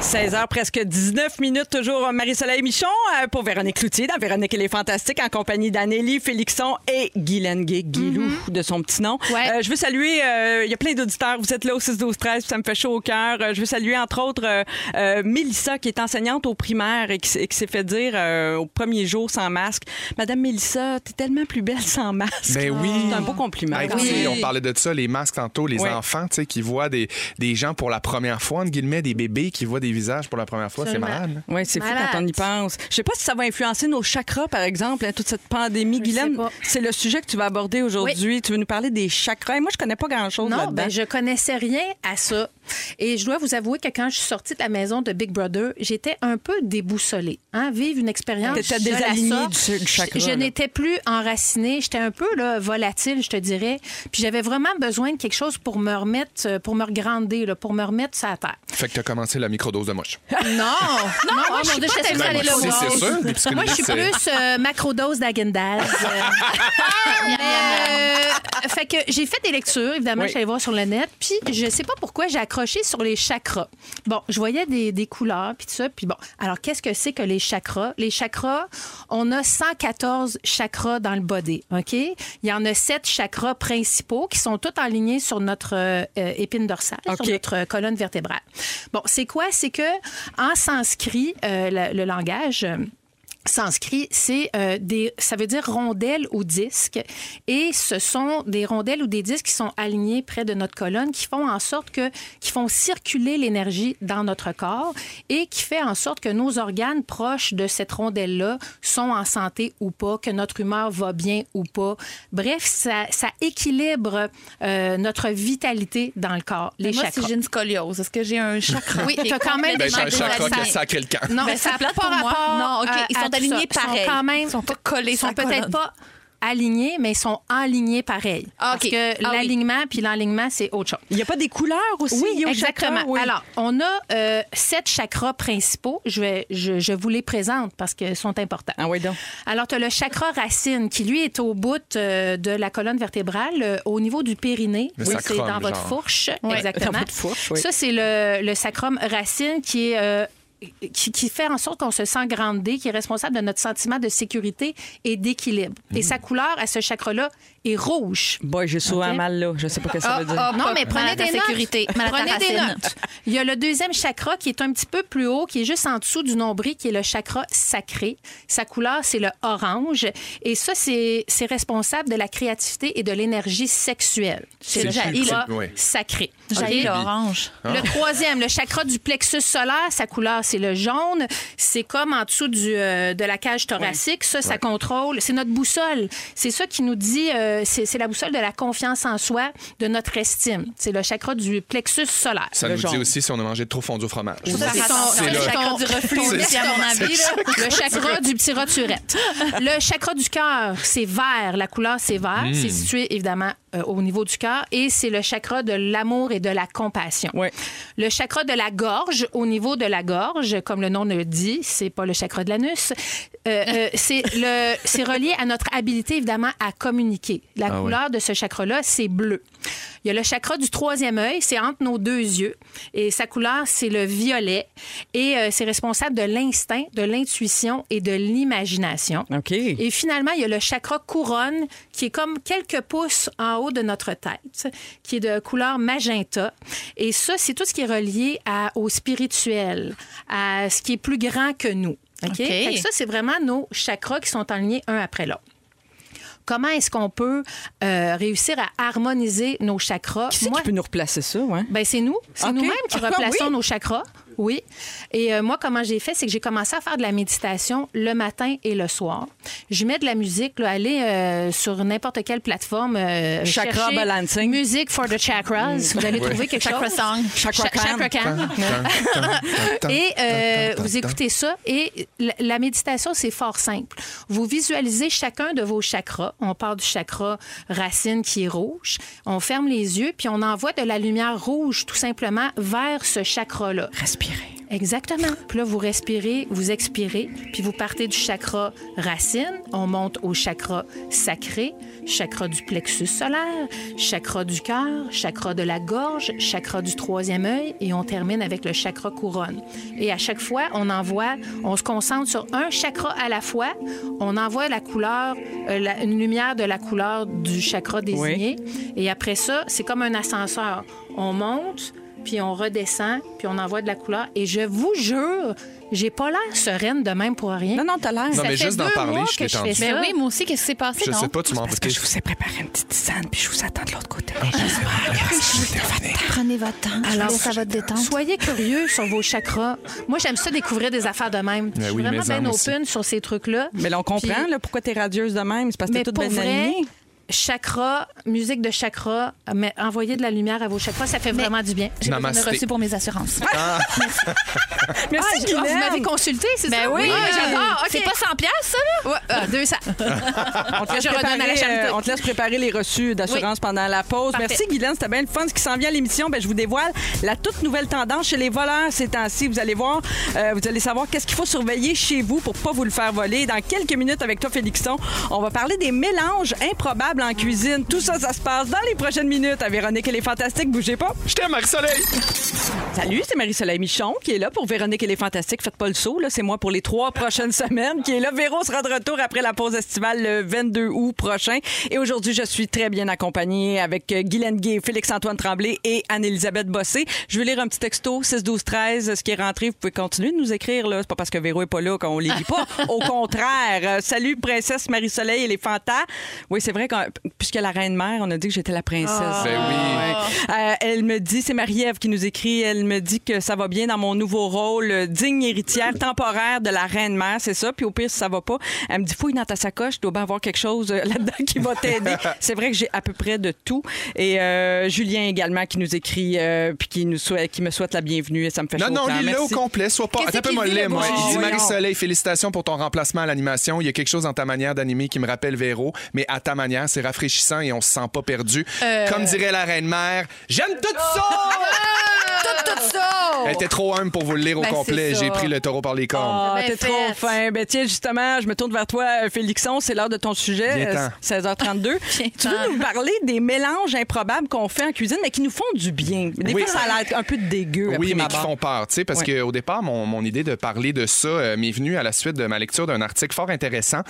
16h, presque 19 minutes, toujours Marie-Soleil Michon euh, pour Véronique Cloutier dans Véronique, elle est fantastique en compagnie d'Anélie Félixon et Guylaine Gay, Guilou, de son petit nom. Ouais. Euh, je veux saluer, euh, il y a plein d'auditeurs, vous êtes là au 6 12 13 puis ça me fait chaud au cœur. Euh, je veux saluer entre autres euh, euh, Mélissa qui est enseignante au primaire et qui, et s'est fait dire euh, au premier jour sans masque, Madame Mélissa, t'es tellement plus belle sans masque. Ben oui. C'est un beau compliment. On parlait de ça, les masques tantôt, les Ouais. enfants tu sais, qui voient des, des gens pour la première fois, entre guillemets, des bébés qui voient des visages pour la première fois. C'est malade. là. Oui, c'est fou quand on y pense. Je sais pas si ça va influencer nos chakras, par exemple, hein, toute cette pandémie. Je Guylaine, c'est le sujet que tu vas aborder aujourd'hui. Tu veux nous parler des chakras. Et moi, je connais pas grand-chose Non, là-dedans. ben je connaissais rien à ça. Et je dois vous avouer que quand je suis sortie de la maison de Big Brother, j'étais un peu déboussolée. Hein? Vivre une expérience. T'étais de la désalignée sorte, du- du chakra, Je, n'étais plus enracinée. J'étais un peu là, volatile, je te dirais. Puis j'avais vraiment besoin de quelque chose pour me remettre, euh, pour me regrander, là, pour me remettre sur la terre. Fait que t'as commencé la microdose de mouche. Non, non, moi, mon je suis pas tellement allée moi psychologues, Moi, je suis plus euh, macrodose d'Agendaz. fait que j'ai fait des lectures, évidemment, Oui. je suis allée voir sur le net, puis je sais pas pourquoi j'ai accroché sur les chakras. Bon, je voyais des, des couleurs, puis tout ça, puis bon. Alors, qu'est-ce que c'est que les chakras? Les chakras, on a 114 chakras dans le body, OK? Il y en a sept chakras principaux qui sont tous alignés sur notre euh, épine dorsale, sur notre colonne vertébrale. Bon, c'est quoi? C'est que en sanskrit, euh, le, le langage... euh, Sanskrit, c'est euh, des, ça veut dire rondelles ou disques, et ce sont des rondelles ou des disques qui sont alignés près de notre colonne, qui font en sorte que, qui font circuler l'énergie dans notre corps, et qui fait en sorte que nos organes proches de cette rondelle-là sont en santé ou pas, que notre humeur va bien ou pas. Bref, ça, ça équilibre euh, notre vitalité dans le corps. Les Mais moi, chakras. si j'ai une scoliose, est-ce que j'ai un chakra? Oui, est t'as quand même Ben, des j'ai un chakra qui a dévasté? sacré le camp. Non, Ben, ça n'a plate pas pour moi. rapport Non, OK, à- ils sont tout alignés ça. Ils sont pareil. quand même, Ils sont pas collés sont peut-être pas alignés, mais ils sont alignés pareil. Ah, Parce que Ah oui. l'alignement puis l'enlignement, c'est autre chose. Il n'y a pas des couleurs aussi Oui, exactement. chakra? Oui. Alors, on a euh, sept chakras principaux. Je, vais, je, je vous les présente parce qu'ils sont importants. Ah oui, donc. Alors, tu as le chakra racine qui, lui, est au bout euh, de la colonne vertébrale, euh, au niveau du périnée. Le c'est sacrum, dans votre genre. fourche. Ouais, Exactement. dans votre fourche, oui. Ça, c'est le, le sacrum racine qui est. qui, qui fait en sorte qu'on se sent grandé, qui est responsable de notre sentiment de sécurité et d'équilibre. Et Mm. sa couleur à ce chakra-là est rouge. Boy, j'ai souvent OK. mal là. Je sais pas ce que ça Ah, veut dire. ah, Non, mais prenez des notes. sécurité, ta Prenez des notes. Il y a le deuxième chakra qui est un petit peu plus haut, qui est juste en dessous du nombril, qui est le chakra sacré. Sa couleur, c'est le orange. Et ça, c'est c'est responsable de la créativité et de l'énergie sexuelle. C'est le chakra ouais. sacré. J'ai OK? l'orange. Le troisième, le chakra du plexus solaire, sa couleur, c'est le jaune. C'est comme en dessous du, euh, de la cage thoracique. Ça, ça contrôle. C'est notre boussole. C'est ça qui nous dit, euh, c'est c'est la boussole de la confiance en soi, de notre estime. C'est le chakra du plexus solaire. Ça Le nous jaune. dit aussi si on a mangé trop fondu au fromage. Ça, c'est ton- C'est c'est là. ton- chakra du reflux aussi, à mon avis. Le chakra du petit roturette. Le chakra du cœur, c'est vert. La couleur, c'est vert. C'est situé, évidemment, euh, au niveau du cœur. Et c'est le chakra de l'amour et de la compassion. Ouais. Le chakra de la gorge, au niveau de la gorge, comme le nom le dit, c'est pas le chakra de l'anus. Euh, euh, c'est le, c'est relié à notre habilité évidemment à communiquer. La Ah ouais. couleur de ce chakra-là, c'est bleu. Il y a le chakra du troisième œil, c'est entre nos deux yeux, et sa couleur, c'est le violet, et euh, c'est responsable de l'instinct, de l'intuition et de l'imagination. OK. Et finalement, il y a le chakra couronne qui est comme quelques pouces en haut de notre tête, qui est de couleur magenta. Et ça, c'est tout ce qui est relié à, au spirituel, à ce qui est plus grand que nous. OK? Fait que ça, c'est vraiment nos chakras qui sont alignés un après l'autre. Comment est-ce qu'on peut euh, réussir à harmoniser nos chakras? Qui c'est Moi- qui peut nous replacer ça, ouais? ben, c'est nous. C'est nous-mêmes qui Ah, replaçons oui? nos chakras. Oui. Et euh, moi, comment j'ai fait, c'est que j'ai commencé à faire de la méditation le matin et le soir. Je mets de la musique, là, aller euh, sur n'importe quelle plateforme. euh, Chakra balancing. Music for the chakras. Vous allez trouver quelque Chakra chose. song. Chakra Cha- Chakra can. can. Et euh, vous écoutez ça. Et la, la méditation, c'est fort simple. Vous visualisez chacun de vos chakras. On part du chakra racine qui est rouge. On ferme les yeux, puis on envoie de la lumière rouge tout simplement vers ce chakra-là. Respirer. Exactement. Puis là, vous respirez, vous expirez, puis vous partez du chakra racine, on monte au chakra sacré, chakra du plexus solaire, chakra du cœur, chakra de la gorge, chakra du troisième œil, et on termine avec le chakra couronne. Et à chaque fois, on envoie, on se concentre sur un chakra à la fois, on envoie la couleur, euh, la- une lumière de la couleur du chakra désigné, et après ça, c'est comme un ascenseur. On monte, puis on redescend, puis on envoie de la couleur. Et je vous jure, j'ai pas l'air sereine de même pour rien. Non, non, t'as l'air. Non, Ça mais fait juste d'en parler, je fais ça. Mais oui, moi aussi, qu'est-ce qui s'est passé? Je non? sais pas, tu m'en Parce que je vous ai préparé une petite tisane, puis je vous attends de l'autre côté. Prenez votre temps. Alors, ça va te détendre. Soyez curieux sur vos chakras. Moi, j'aime ça découvrir des affaires de même. je suis oui, vraiment bien aussi. open sur ces trucs-là. Mais là, on comprend Puis- là, pourquoi t'es radieuse de même. C'est parce que t'es toute bien alignée. Chakra, musique de chakra, mais envoyer de la lumière à vos chakras, ça fait vraiment du bien. J'ai besoin de reçu pour mes assurances. Merci, Ah, vous m'avez consulté, c'est Ben ça? oui, Ah, j'adore. OK. C'est pas 100 pièces ça, là? Ouais, ah, 200. On te, laisse Je à la préparer, charité. euh, on te laisse préparer les reçus d'assurance pendant la pause. Parfait. Merci, Guylaine. C'était bien le fun. Ce qui s'en vient à l'émission, ben, je vous dévoile la toute nouvelle tendance chez les voleurs ces temps-ci. Vous allez voir, euh, vous allez savoir qu'est-ce qu'il faut surveiller chez vous pour pas vous le faire voler. Dans quelques minutes avec toi, Félixon, on va parler des mélanges improbables en cuisine. Tout ça, ça se passe dans les prochaines minutes à Véronique et les Fantastiques. Bougez pas. Je t'aime, Marie-Soleil! Salut, c'est Marie-Soleil Michon qui est là pour Véronique et les Fantastiques. Faites pas le saut, là. C'est moi pour les trois prochaines semaines qui est là. Véro sera de retour après la pause estivale le 22 août prochain. Et aujourd'hui, je suis très bien accompagnée avec euh, Guylaine Gay, Félix-Antoine Tremblay et Anne-Élisabeth Bossé. Je vais lire un petit texto, 6 12 13 ce qui est rentré. Vous pouvez continuer de nous écrire, là. C'est pas parce que Véro est pas là qu'on les lit pas. Au contraire. Euh, salut, princesse Marie-Soleil et les Fantas. Oui, c'est vrai que puisque la reine-mère, on a dit que j'étais la princesse. Ben oui. Ouais. Euh, elle me dit, c'est Marie-Ève qui nous écrit, elle me dit que ça va bien dans mon nouveau rôle, euh, digne héritière temporaire de la reine-mère, c'est ça. Puis au pire, si ça va pas, elle me dit, fouille dans ta sacoche, tu dois bien avoir quelque chose euh, là-dedans qui va t'aider. c'est vrai que j'ai à peu près de tout. Et euh, Julien également qui nous écrit, euh, puis qui, nous souhaite, qui me souhaite la bienvenue, et ça me fait Non, non, cœur. lis-le au complet. Sois pas. Attends un peu, moi? Il dit. Marie-Soleil, félicitations pour ton remplacement à l'animation. Il y a quelque chose dans ta manière d'animer qui me rappelle Véro, mais à ta manière, c'est rafraîchissant et on se sent pas perdu. Euh. Comme dirait la reine-mère, j'aime tout ça! Tout, tout ça! Elle était trop humble pour vous le lire au Ben, complet. J'ai pris le taureau par les cornes. Ah, Bien t'es trop fin. Ben tiens, justement, je me tourne vers toi, euh, Félixon. C'est l'heure de ton sujet. Viens-t'en. euh, 16h32. tu veux nous parler des mélanges improbables qu'on fait en cuisine, mais qui nous font du bien. Des Oui. fois, ça a l'air un peu dégueu. Oui, mais qui font peur, tu sais, parce qu'au départ, mon, mon idée de parler de ça euh, m'est venue à la suite de ma lecture d'un article fort intéressant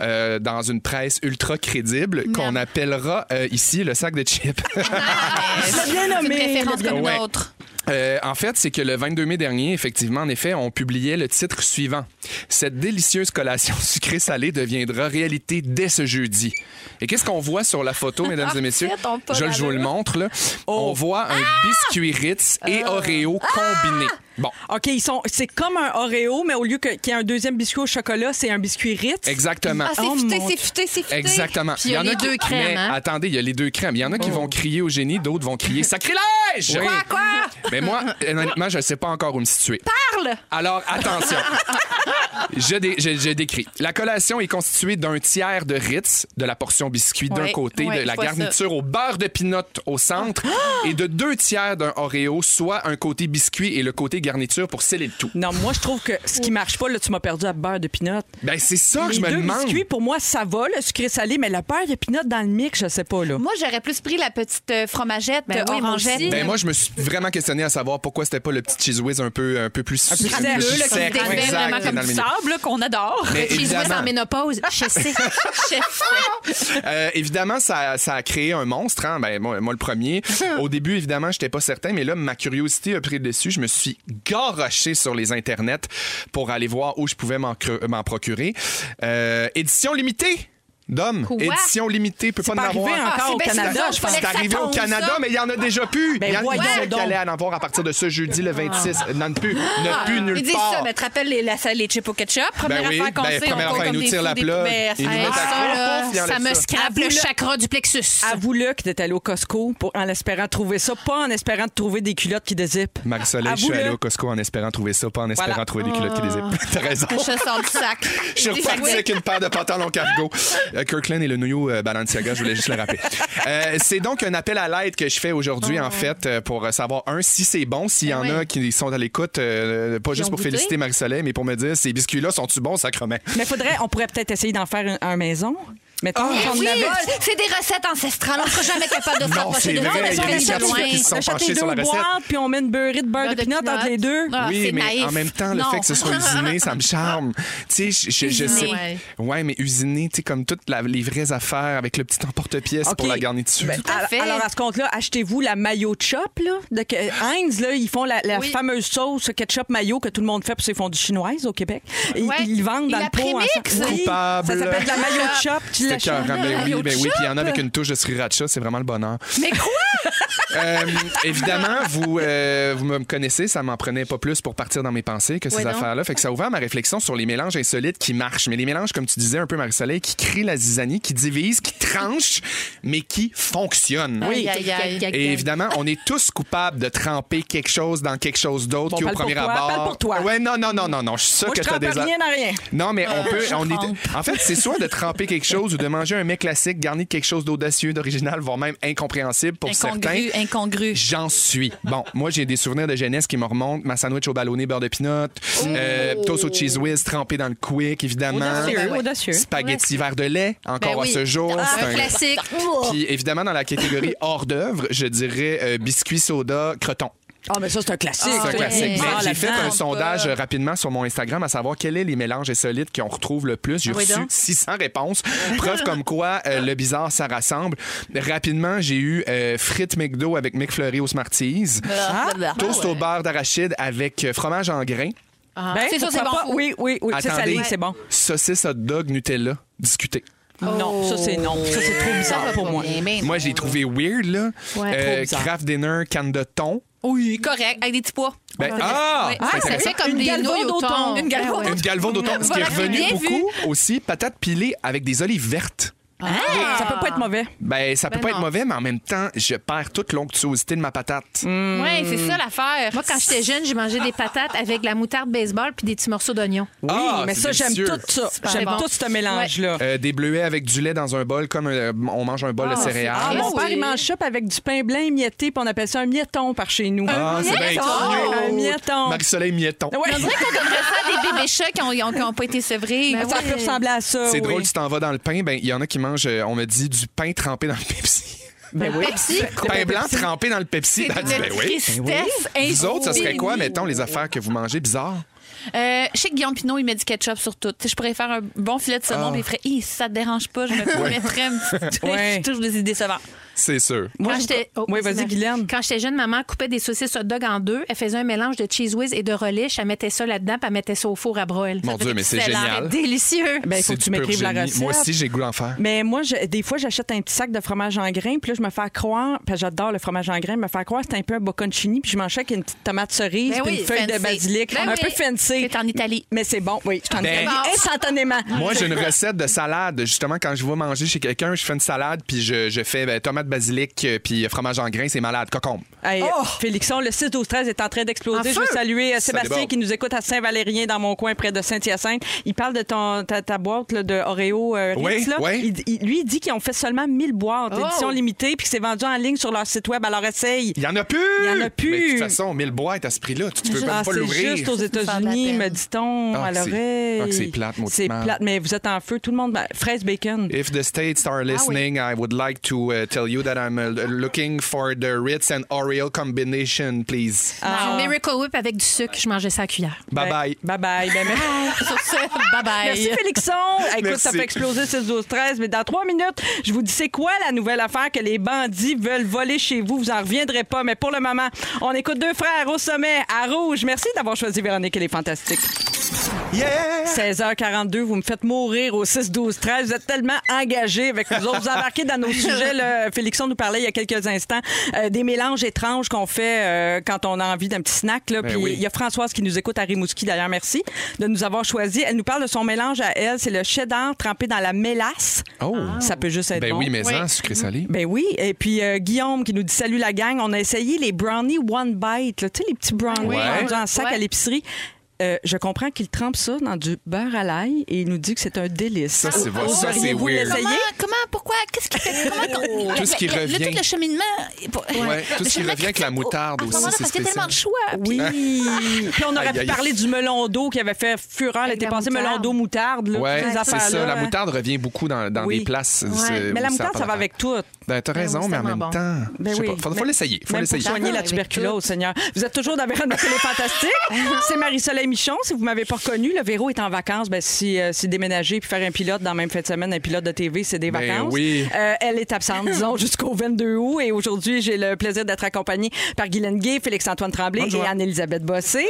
euh, dans une presse ultra crédible qu'on appellera euh, ici le sac de chips. C'est bien une nommé. référence le bien- comme une Ouais. autre. Euh, en fait, c'est que le 22 mai dernier, effectivement, en effet, on publiait le titre suivant. Cette délicieuse collation sucrée-salée deviendra réalité dès ce jeudi. Et qu'est-ce qu'on voit sur la photo, mesdames et messieurs? Je, je vous le montre, là. On voit un biscuit Ritz et Oreo combinés. Bon, OK, ils sont. C'est comme un Oreo, mais au lieu que- qu'il y ait un deuxième biscuit au chocolat, c'est un biscuit Ritz. exactement. Ah, c'est Oh, futé, mon c'est futé, c'est futé. Exactement. Puis il y a les qui- deux crèmes, Mais hein? attendez, il y a les deux crèmes. Il y en a qui vont crier au génie, d'autres vont crier sacrilège! Quoi, quoi? Mais moi, honnêtement, je ne sais pas encore où me situer. Parle! Alors, attention. je, dé- je- je décris. La collation est constituée d'un tiers de Ritz, de la portion biscuit d'un côté, de la garniture au beurre de pinot au centre, et de deux tiers d'un Oreo, soit un côté biscuit et le côté garniture pour sceller le tout. Non, moi, je trouve que ce qui marche pas, là, tu m'as perdu à beurre de pinot. Ben, c'est ça que je me deux demande. biscuits, pour moi, ça va, le sucré salé, mais le beurre de pinot dans le mix, je sais pas, là. Moi, j'aurais plus pris la petite euh, fromagette Ben oui, moi orangette. aussi. Ben moi, je me suis vraiment questionné à savoir pourquoi c'était pas le petit cheese whiz un peu, un peu plus peu sucré, sec, plus là, qui sec, exact, vraiment comme le du sable là, qu'on adore. Mais Cheese whiz évidemment. en ménopause, je sais. Euh, évidemment, ça, ça a créé un monstre. Hein? Ben, moi, moi, le premier. Au début, évidemment, j'étais pas certain, mais là, ma curiosité a pris le dessus. Je me suis garoché sur les internets pour aller voir où je pouvais m'en procurer. Euh, édition limitée. Dom, Quoi? édition limitée, peut pas en avoir. encore c'est au Canada, je pense. que C'est arrivé au Canada, ça. mais il y en a déjà plus. Ben il y en a qui donc. allaient en avoir à partir de ce jeudi, le 26. Non plus. Ne plus nulle Ils disent part. ça, mais tu te rappelles les, la- les chips au ketchup? Première Ben oui, affaire qu'on ben, sait, première on affaire, ils nous tirent la plug. poubelles. Ils nous Hey, mettent à ça, me scrape le chakra du plexus. Avoue-le que t'es allé au Costco pour, en espérant trouver ça, pas en espérant de trouver des culottes qui dézippent. Marie-Soleil, je suis Avoue-le. allé au Costco en espérant trouver ça, pas en espérant trouver des culottes qui aient. T'as raison. Je sors du sac. Je suis reparti avec une paire de pantalons cargo. Euh, Kirkland et le New euh, Balenciaga, je voulais juste le rappeler. Euh, c'est donc un appel à l'aide que je fais aujourd'hui, en fait, euh, pour savoir, un, si c'est bon, s'il y en a qui sont à l'écoute, pas juste pour goûté. féliciter Marie-Soleil, mais pour me dire, ces biscuits-là, sont-tu bons, sacrement? Mais faudrait, on pourrait peut-être essayer d'en faire un, un maison. Mettons, Ah, si on Oui, avait- c'est des recettes ancestrales. On ne sera jamais capable de c'est de vrai, des qu'on est loin. on achète les deux boîtes, puis on met une beurrée de beurre de, de pinot entre les deux. Ah, oui, mais naïf. en même temps, le Non. fait que ce soit usiné, ça me charme. Tu sais, je, je- je Usiné. sais. Ouais. Ouais, mais usiné, tu sais, comme toutes la- les vraies affaires avec le petit emporte-pièce pour la garniture. Ben, à alors- fait. Alors, à ce compte-là, achetez-vous la mayo chop, là. De que- Heinz, là, ils font la, la Oui. fameuse sauce ketchup mayo que tout le monde fait pour ses fondus chinoises au Québec. Ouais. Ils, ils vendent dans le pot. Coupable. Ça s'appelle de la mayo chop. C'est écœurant. Ben oui, ben oui. Puis il y en a avec une touche de sriracha, c'est vraiment le bonheur. Mais quoi? Euh, évidemment, vous, euh, vous me connaissez, ça m'en prenait pas plus pour partir dans mes pensées que ces Ouais, affaires-là. Fait que ça a ouvert ma réflexion sur les mélanges insolites qui marchent. Mais les mélanges, comme tu disais un peu, Marie-Soleil, qui créent la zizanie, qui divisent, qui tranchent, mais qui fonctionnent. Aïe, aïe, aïe. Et évidemment, on est tous coupables de tremper quelque chose dans quelque chose d'autre Bon, qui, au parle pour premier toi, abord. pour toi. Ouais, non, non, non, non, non. Je suis sûr Moi, que je t'as trempe des. rien dans rien. Non, mais on peut. On est... En fait, c'est soit de tremper quelque chose ou de manger un mets classique garni de quelque chose d'audacieux, d'original, voire même incompréhensible pour certains. Incongru, incongru. J'en suis. Bon, moi, j'ai des souvenirs de jeunesse qui me remontent. Ma sandwich au ballonné beurre de pinot, euh, toast au cheese whiz trempé dans le quick, évidemment. Audacieux, audacieux. Spaghetti verre de lait, encore Ben oui. à ce jour. Ah, C'est un classique. Puis évidemment, dans la catégorie hors d'œuvre, je dirais euh, biscuit, soda, croton. Ah, mais ça, c'est un classique. C'est un classique. Ah, Mais j'ai fait un sondage euh, rapidement sur mon Instagram à savoir quels sont les mélanges insolites qu'on retrouve le plus. J'ai Ah oui, reçu donc. 600 réponses. Preuve comme quoi euh, le bizarre, ça rassemble. Rapidement, j'ai eu euh, frites McDo avec McFlurry au Smarties. Ah, Toast au beurre d'arachide avec euh, fromage en grains. Ben, C'est ça, c'est bon. pas? Oui, oui, oui. C'est Attendez. salé, c'est bon. Saucisse hot dog Nutella discuté. Non, ça, c'est non. Ça, c'est trop bizarre pour moi. Moi, j'ai trouvé weird, là. Ouais, Euh, trop bizarre. Kraft Dinner, canne de thon. Oui, correct, avec des petits pois. Ben, ah! Oui. Ah, c'est ça fait comme Une des nouilles au thon. thon. Une au thon. Ce qui est revenu beaucoup aussi, patates pilées avec des olives vertes. Ça peut pas être mauvais. Ben, ça peut Ben pas non. être mauvais, mais en même temps, je perds toute l'onctuosité de ma patate. Oui, c'est ça l'affaire. Moi, quand j'étais jeune, j'ai mangé des patates avec de la moutarde baseball puis des petits morceaux d'oignon. Oui, Ah, mais c'est ça, j'aime délicieux. tout ça. Super J'aime bon. tout ce mélange-là. Euh, des bleuets avec du lait dans un bol, comme euh, on mange un bol de Ah, céréales. mon oui. père, il mange ça puis avec du pain blanc émietté, puis on appelle ça un mietton par chez nous. Ah, c'est bien mietton! cute. Un mietton. Marie-Soleil Mietton. Ouais. On dirait qu'on donnerait ça à des bébés chats qui n'ont pas été sevrés. Ben Ça oui. peut ressembler à ça. C'est oui. drôle, tu t'en vas dans le pain. Ben, il y en a qui mangent, euh, on me dit, du pain trempé dans le Pepsi. Ben oui. Pepsi? pain blanc trempé dans le Pepsi. C'est Ben, une ben oui. tristesse Vous autres, ça serait quoi, mettons, les affaires que vous mangez bizarres? Euh, je sais que Guillaume Pinot, il met du ketchup sur tout. Je pourrais faire un bon filet de saumon, Ah. puis il ferait, ça te dérange pas, je me mettrais un petit. Touche des idées savantes. C'est sûr. Moi, Quand j'étais- oh, oui, vas-y. Guylaine. Quand j'étais jeune, maman coupait des saucisses hot dog en deux. Elle faisait un mélange de cheese whiz et de relish. Elle mettait ça là-dedans, puis elle mettait ça au four à broil. Mon Dieu, mais c'est génial. Délicieux. Ben, il faut que tu m'écrives la recette. Moi aussi, j'ai goût d'en faire. Mais moi, je- des fois, j'achète un petit sac de fromage en grains, puis là, je me fais croire, puis j'adore le fromage en grains, me faire croire que c'est un peu un bocconcini, puis je mange ça avec une petite tomate cerise, Ben puis oui, une feuille de basilic, Ben un oui. peu fancy. C'est en Italie. Mais c'est bon, oui, je t'en Ben- instantanément. Moi, j'ai une recette de salade. Justement, quand je vais manger chez quelqu'un, je fais une salade, puis je, je fais ben, tomate basilic, euh, puis fromage en grains, c'est malade. Cocombe. Hey, Félixon, le 6 12 13 est en train d'exploser. Je veux saluer euh, Sébastien qui nous écoute à Saint-Valérien dans mon coin près de Saint-Hyacinthe. Il parle de ton, ta, ta boîte là, de Oreo euh, Oui, là. oui. Il- il- lui, il dit qu'ils ont fait seulement 1000 boîtes, Oh. édition limitée, puis que c'est vendu en ligne sur leur site web. Alors essaye. Il y en a plus! Il y en a plus. Mais de toute façon, 1000 boîtes à ce prix-là, tu, tu peux Ah, même pas c'est l'ouvrir. juste aux États-Unis, me dit-on, Ah, à c'est- l'oreille. ah, que c'est plate, maudite C'est plate, mais vous êtes en feu. Tout le monde, ben, fraise bacon. If the states are listening, I would like to uh, tell you that I'm uh, looking for the Ritz and Oreo combination, please. Ah. Miracle Whip avec du sucre. Je mangeais ça à cuillère. Bye bye. Bye bye. Ben, merci. Sur ce, bye bye. Merci Félixon. Écoute, Merci. ça fait exploser 6 12 13 mais dans trois minutes, je vous dis c'est quoi la nouvelle affaire que les bandits veulent voler chez vous, vous en reviendrez pas mais pour le moment, on écoute deux frères au sommet à rouge. Merci d'avoir choisi Véronique, elle est fantastique. Yeah! 16h42, vous me faites mourir au 6 12 13 vous êtes tellement engagés avec nous autres, vous embarquez dans nos sujets là. Félixon nous parlait il y a quelques instants euh, des mélanges étranges qu'on fait euh, quand on a envie d'un petit snack là. Ben Puis oui. il y a Françoise qui nous écoute à Rimouski d'ailleurs, merci de nous avoir choisi. Elle nous parle de son mélange à elle, c'est le cheddar trempé dans la mélasse. Oh! Ça peut juste être Ben bon. oui, mais Oui. ça, sucré salé. Ben oui, et puis euh, Guillaume qui nous dit salut la gang, on a essayé les brownies one bite, là. tu sais les petits brownies Ouais. en sac Ouais. à l'épicerie. Euh, je comprends qu'il trempe ça dans du beurre à l'ail et il nous dit que c'est un délice. Ça, c'est vrai. Ça, c'est weird. Comment, comment, pourquoi, qu'est-ce qui fait, comment, qu'on- Tout ce qui le- le- revient. tout le cheminement. Ouais, tout ce qui revient avec la moutarde aussi, Parce qu'il y a tellement de choix. Oui. Puis on aurait pu parler du melon d'eau qui avait fait fureur l'été la passé, moutarde. melon d'eau moutarde. Ces c'est ça. La moutarde revient beaucoup dans, Oui. des places. Mais la moutarde, ça va avec tout. Ben, t'as raison, oui, mais en même temps, Ben je sais oui. pas. Faut, faut l'essayer. Faut Même pour l'essayer. soigner la tuberculose, Seigneur. Vous êtes toujours dans Véronique Elle est fantastique. C'est Marie-Soleil Michon. Si vous m'avez pas reconnu, le Véro est en vacances. Ben, si, euh, si déménager puis faire un pilote dans la même fin de semaine, un pilote de TV, c'est des Ben vacances. oui. Euh, elle est absente, disons, jusqu'au 22 août. Et aujourd'hui, j'ai le plaisir d'être accompagnée par Guylaine Gay, Félix-Antoine Tremblay Bonjour. et Anne-Élisabeth Bossé.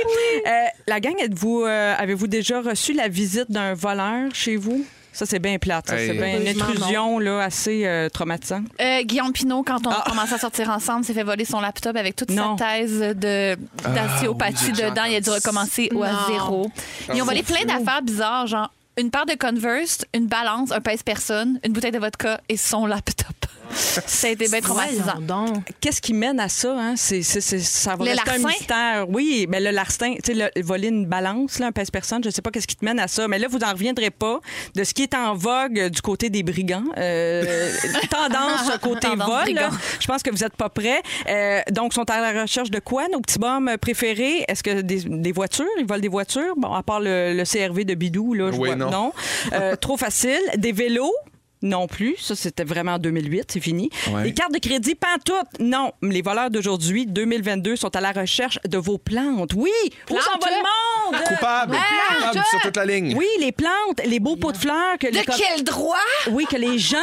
Euh, la gang, êtes-vous, euh, avez-vous déjà reçu la visite d'un voleur chez vous? Ça, c'est bien plate. Hey. C'est bien une intrusion là, assez euh, traumatisante. Euh, Guillaume Pinot, quand on Ah. a commencé à sortir ensemble, s'est fait voler son laptop avec toute Non. sa thèse de- d'ostéopathie Ah oui, dedans. Il a dû recommencer au à Non. zéro. Ils ont volé plein d'affaires bizarres, genre une paire de Converse, une balance, un pèse-personne, une bouteille de vodka et son laptop. Ça a été bien traumatisant. Qu'est-ce qui mène à ça? Hein? C'est, c'est- c'est- ça va Le rester un larcin? mystère. Oui, mais le larcin, tu sais, le- voler une balance, là, un pèse-personne, je sais pas qu'est-ce qui te mène à ça. Mais là, vous n'en reviendrez pas de ce qui est en vogue euh, du côté des brigands. Euh, tendance côté Tendance vol. Je pense que vous n'êtes pas prêts. Euh, donc, sont à la recherche de quoi, nos petits bombes préférés? Est-ce que des, des voitures? Ils volent des voitures? Bon, à part le, le CRV de Bidou, là, je Oui, vois- non. Euh, trop facile. Des vélos? Non plus. Ça, c'était vraiment en 2008. C'est fini. Ouais. Les cartes de crédit, pantoute. Non. Les voleurs d'aujourd'hui, 2022, sont à la recherche de vos plantes. Oui. Où s'en va le monde? Coupable! Coupable sur toute la ligne. Oui, les plantes, les beaux pots de fleurs que De les quel droit? oui, que les gens,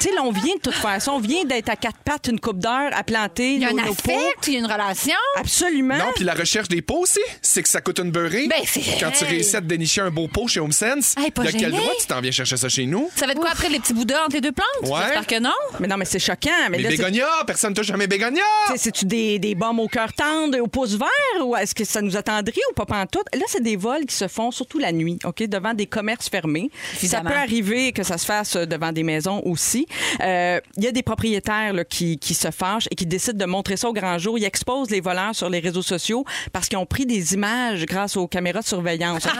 tu sais, on vient de toute façon, on vient d'être à quatre pattes une coupe d'heure à planter Il y a nos, un affect, il y a une relation. Absolument. Non, puis la recherche des pots aussi, c'est que ça coûte une beurrée. Ben, c'est- Quand tu réussis à te dénicher un beau pot chez HomeSense, Hey, de quel droit tu t'en viens chercher ça chez nous? Ça va être quoi après les petits bouddhas entre les deux plantes? Ouais. J'espère que non. Mais non, mais c'est choquant. Mais Mais là, c'est- bégonia, personne ne touche jamais bégonia! Tu sais, C'est-tu des, des bombes au cœur tendre, au pouce vert, ou est-ce que ça nous attendrit ou pas pantoute? Là, c'est des vols qui se font surtout la nuit, OK, devant des commerces fermés. Évidemment. Ça peut arriver que ça se fasse euh, devant des maisons aussi. Euh, Il y a des propriétaires là, qui, qui se fâchent et qui décident de montrer ça au grand jour. Ils exposent les voleurs sur les réseaux sociaux parce qu'ils ont pris des images grâce aux caméras de surveillance. OK?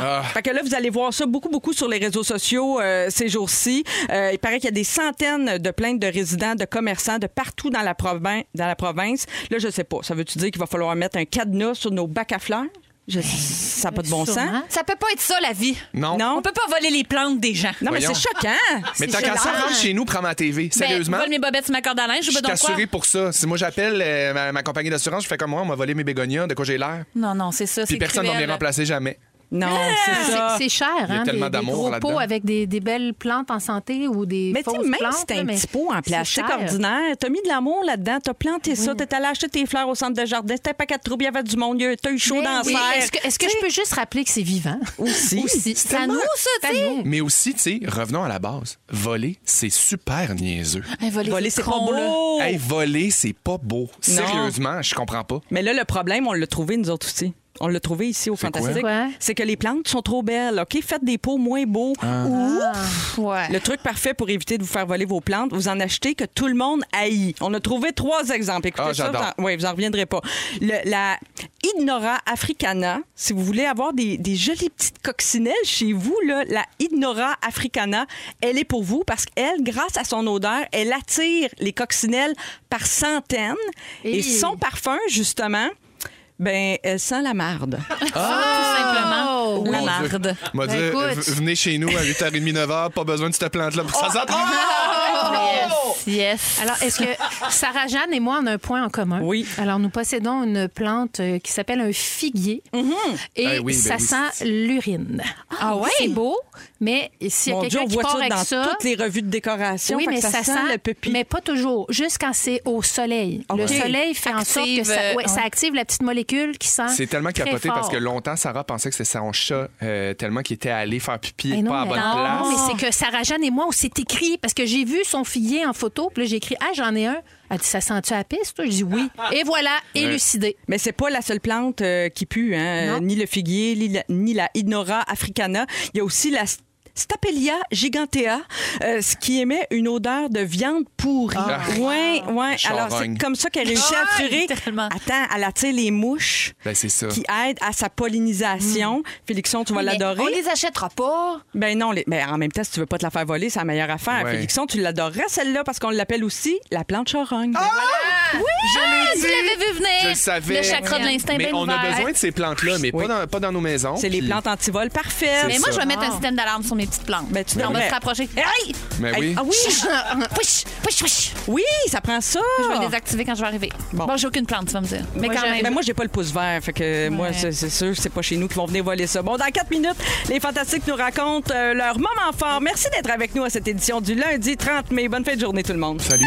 Ah! Fait que là, vous allez voir ça beaucoup, beaucoup sur les réseaux sociaux euh, ces jours-ci. Euh, il paraît qu'il y a des centaines de plaintes de résidents, de commerçants de partout dans la, provin- dans la province. Là, je sais pas. Ça veut-tu dire qu'il va falloir mettre un cadenas sur nos bacs à fleurs? Je- ça n'a pas de bon sens. Ça peut pas être ça, la vie. Non. Non. On peut pas voler les plantes des gens. Non, mais c'est choquant. Mais t'as qu'à ça, rentre chez nous, prends ma TV. Sérieusement? Ben, vole mes bobettes sur ma corde à linge, Je veux donc quoi? assuré pour ça. Si moi j'appelle euh, ma, ma compagnie d'assurance, je fais comme moi, on m'a volé mes bégonias, de quoi j'ai l'air. Non, non, c'est ça. Puis personne ne va venir remplacer jamais. Non, c'est C'est- ça. C'est cher, Il y a hein, tellement des, des d'amour gros là-dedans. pots avec des, des belles plantes en santé ou des Mais tu sais, fausses même plantes. si c'est là, un mais petit pot en c'est plastique cher. ordinaire, t'as mis de l'amour là-dedans, t'as planté ça, t'es allé acheter tes fleurs au centre de jardin, c'était un paquet de troubles, il y avait du monde, t'as eu chaud Mais dans la oui, serre. Est-ce que, est-ce que je peux juste rappeler que c'est vivant? Aussi. C'est à nous, ça, tu sais. Mais aussi, tu sais, revenons à la base. Voler, c'est super niaiseux. Hey, voler, Voler, c'est pas con, là. beau. Hey, voler, c'est pas beau. Sérieusement, je comprends pas. Mais là, le problème, on l'a trouvé, nous autres aussi. On l'a trouvé ici au? Fantastique. C'est que les plantes sont trop belles. OK? Faites des pots moins beaux. Ou Ouais. le truc parfait pour éviter de vous faire voler vos plantes, vous en achetez que tout le monde haït. On a trouvé trois exemples. Écoutez Ah, ça. j'adore. Oui, vous en reviendrez pas. Le- la Ignora africana, si vous voulez avoir des, des jolies petites coccinelles chez vous, là, la Ignora africana, elle est pour vous parce qu'elle, grâce à son odeur, elle attire les coccinelles par centaines. Et, Et- son parfum, justement, ben, elle sent la marde. Tout simplement. Oh, la marde. M'a Ben, dit, écoute. v- venez chez nous à 8h30, 9h, pas besoin de cette plante-là pour ça. sente- Yes. yes. Alors, est-ce que Sarah Jeanne et moi, on a un point en commun? Oui. Alors, nous possédons une plante euh, qui s'appelle un figuier. Et Ah oui, ben ça oui. sent l'urine. Ah ouais? C'est beau, mais s'il y a quelqu'un on qui voit part ça avec dans ça... toutes les revues de décoration. Oui, mais ça, sent, le peupi. mais pas toujours. Juste quand c'est au soleil. Le OK. soleil fait en sorte que ça, euh, ça active la petite molécule qui sent C'est tellement très capoté parce que longtemps, Sarah pensait que c'était son chat, euh, tellement qu'il était allé faire pipi non, pas à bonne non, place. mais c'est que Sarah Jeanne et moi, on s'est écrit parce que j'ai vu son figuier en photo, puis là j'ai écrit ah j'en ai un. Elle dit ça sent-tu à la piste toi? Je dis oui. Et voilà, élucidé. Mais c'est pas la seule plante euh, qui pue, hein? Non. Ni le figuier, ni la, ni la Ignora africana. Il y a aussi la Stapelia gigantea, euh, ce qui émet une odeur de viande pourrie. Ah. Ouais, ouais. Alors c'est comme ça qu'elle réussit à Ah, attirer. littéralement. Attends, elle attire les mouches Ben, c'est ça. qui aident à sa pollinisation. Félixon, tu vas Mais l'adorer. On les achètera pas. Ben non, les- ben en même temps, si tu veux pas te la faire voler, c'est la meilleure affaire. Ouais. Félixon, tu l'adorerais celle-là parce qu'on l'appelle aussi la plante charogne. Ah! Je l'ai dit. Tu l'avais vu venir. Je le savais. Le chakra de l'instinct Mais bien on a ouvert. besoin de ces plantes-là, mais Oui. pas, dans, pas dans nos maisons. C'est les Puis- plantes antivol parfaites. Mais moi, je vais mettre un système d'alarme sur mes petites plantes. Ben, tu on va se rapprocher. Hey! Mais Hey, oui. Ah oui, Push, push, push. oui, ça prend ça. Je vais le désactiver quand je vais arriver. Bon. Bon, j'ai aucune plante, tu vas me dire. Mais Moi, quand j'ai- même. Ben moi, j'ai pas le pouce vert, fait que moi, Ouais. c'est sûr, c'est pas chez nous qu'ils vont venir voler ça. Bon, dans quatre minutes, les Fantastiques nous racontent euh, leur moment fort. Merci d'être avec nous à cette édition du lundi 30 mai. Bonne fin de journée, tout le monde. Salut.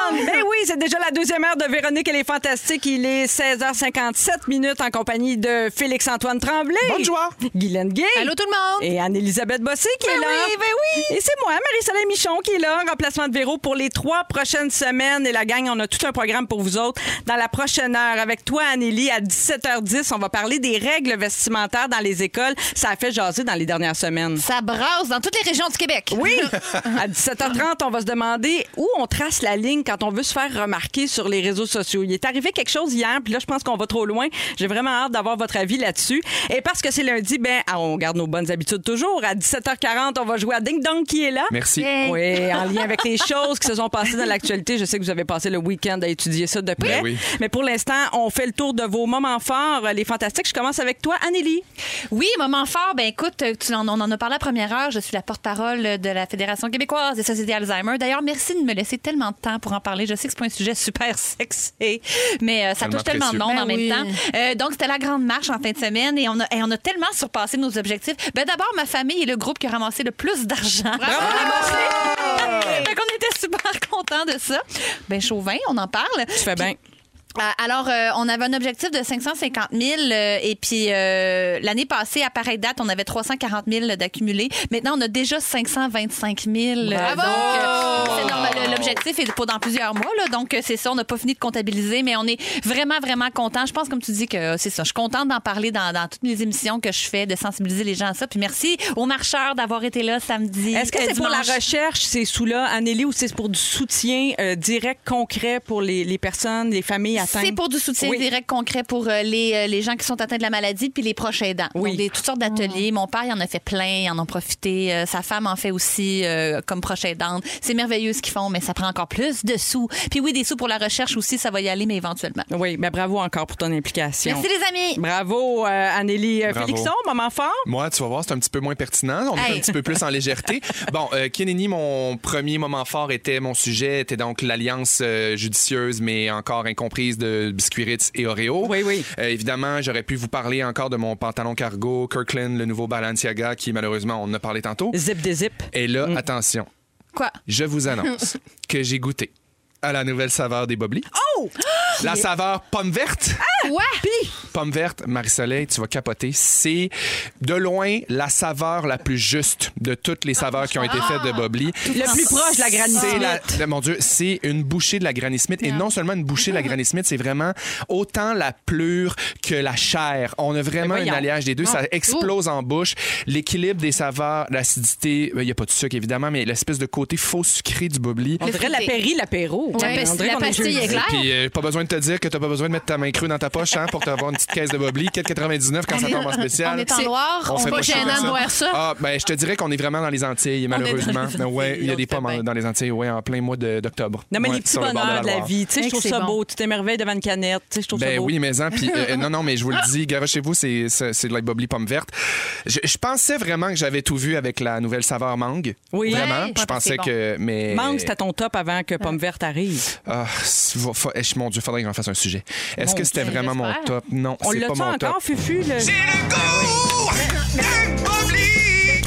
Ben oui, c'est déjà la deuxième heure de Véronique et les Fantastiques. Il est 16h57 minutes en compagnie de Félix-Antoine Tremblay. Bonjour. Guylaine Gay. Allô tout le monde! Et Anne-Élisabeth Bossé qui est là. oui, ben oui. Et c'est moi, Marie-Soleil Michon, qui est là en remplacement de Véro pour les trois prochaines semaines. Et la gang, on a tout un programme pour vous autres dans la prochaine heure. Avec toi, Annélie, à 17h10, on va parler des règles vestimentaires dans les écoles. Ça a fait jaser dans les dernières semaines. Ça brasse dans toutes les régions du Québec. Oui! À 17h30, on va se demander où on trace la ligne quand on veut se faire remarquer sur les réseaux sociaux. Il est arrivé quelque chose hier, puis là, je pense qu'on va trop loin. J'ai vraiment hâte d'avoir votre avis là-dessus. Et parce que c'est lundi, ben, ah, on garde nos bonnes habitudes toujours. À 17h40, on va jouer à Ding Dong qui est là. Merci. Oui, en lien avec les choses qui se sont passées dans l'actualité. Je sais que vous avez passé le week-end à étudier ça de près. Ben oui. Mais pour l'instant, on fait le tour de vos moments forts. Les fantastiques, je commence avec toi, Anneli. Oui, moment fort. Ben écoute, tu en- on en a parlé à première heure. Je suis la porte-parole de la Fédération québécoise des sociétés Alzheimer. D'ailleurs, merci de me laisser tellement de temps pour en parler. Je sais que c'est pas un sujet super sexy, mais euh, ça Tellement touche tellement de monde Ben en même oui. temps. Euh, donc, c'était la grande marche en fin de semaine et on a, et on a tellement surpassé nos objectifs. Ben d'abord, ma famille est le groupe qui a ramassé le plus d'argent. Fait qu'on était super contents de ça. Ben Chauvin, on en parle. Tu fais bien. Euh, Alors, euh, on avait un objectif de 550 000 euh, et puis euh, l'année passée, à pareille date, on avait 340 000 d'accumulés. Maintenant, on a déjà 525 000. Bravo! Donc, euh, c'est normal. L'objectif est pour dans plusieurs mois. Là, donc, euh, c'est ça. On n'a pas fini de comptabiliser, mais on est vraiment, vraiment content. Je pense, comme tu dis, que c'est ça. Je suis contente d'en parler dans, dans toutes les émissions que je fais, de sensibiliser les gens à ça. Puis merci aux marcheurs d'avoir été là samedi. Est-ce que c'est pour la recherche, ces sous-là, Anneli, ou c'est pour du soutien euh, direct, concret pour les, les personnes, les familles C'est pour du soutien Oui. direct concret pour euh, les, euh, les gens qui sont atteints de la maladie puis les proches aidants. Oui. Donc, des, toutes sortes d'ateliers. Mon père, il en a fait plein, ils en ont profité. Euh, sa femme en fait aussi euh, comme proche aidante. C'est merveilleux ce qu'ils font, mais ça prend encore plus de sous. Puis oui, des sous pour la recherche aussi, ça va y aller, mais éventuellement. Oui, mais bravo encore pour ton implication. Merci les amis! Bravo, euh, Anneli Bravo. Félixon, moment fort. Moi, tu vas voir, c'est un petit peu moins pertinent. On est un petit peu plus en légèreté. Bon, euh, Kenini, mon premier moment fort était, mon sujet était donc l'alliance euh, judicieuse, mais encore incomprise de Biscuit Ritz et Oreo. Oui, oui. Euh, évidemment, j'aurais pu vous parler encore de mon pantalon cargo Kirkland, le nouveau Balenciaga, qui malheureusement, on en a parlé tantôt. Zip des zip. Et là, attention, Quoi? je vous annonce que j'ai goûté à la nouvelle saveur des Bobli. Oh! La saveur pomme verte. Ouais! Pomme verte, Marie-Soleil, tu vas capoter. C'est de loin la saveur la plus juste de toutes les saveurs qui ont été faites de Bobli. Le plus proche de la Granny C'est Smith. la- la- mon Dieu, c'est une bouchée de la Granny Smith. Et non seulement une bouchée de la Granny Smith, c'est vraiment autant la pleure que la chair. On a vraiment un alliage des deux. Ça explose en bouche. L'équilibre des saveurs, l'acidité, il n'y a pas de sucre évidemment, mais l'espèce de côté faux sucré du Bobli. On dirait l'apéri, l'apéro. La pastille claire. Puis euh, pas besoin de te dire que t'as pas besoin de mettre ta main crue dans ta poche hein, pour t'avoir une petite caisse de Bobli. 4,99 quand ça tombe en spécial. On est en noir. On on fait va pas gênant de voir ça. Ah, ben, je te dirais qu'on est vraiment dans les Antilles, malheureusement. dans ouais, il y a des pommes en- dans les Antilles, ouais, en plein mois de- d'octobre. Non, mais Ouais, les petits bonheurs de la vie. Tu sais, je trouve ça bon. beau. Tu t'émerveilles devant une canette. Tu sais, je trouve ça Ben beau. oui, mais puis euh, non, non, mais je vous le dis, garochez-vous, c'est c'est c'est de la Bobli pomme verte. Je, je pensais vraiment que j'avais tout vu avec la nouvelle saveur mangue. Oui. Vraiment. Ouais, je pensais bon. que, mais Mangue, c'était ton top avant que Pomme Verte arrive. Ah, eh, mon Dieu, faudrait que j'en fasse un sujet. Est-ce que c'était Dieu, vraiment mon top Non, On c'est l'a pas mon top. encore, Fufu? Le... J'ai le goût du Bobli.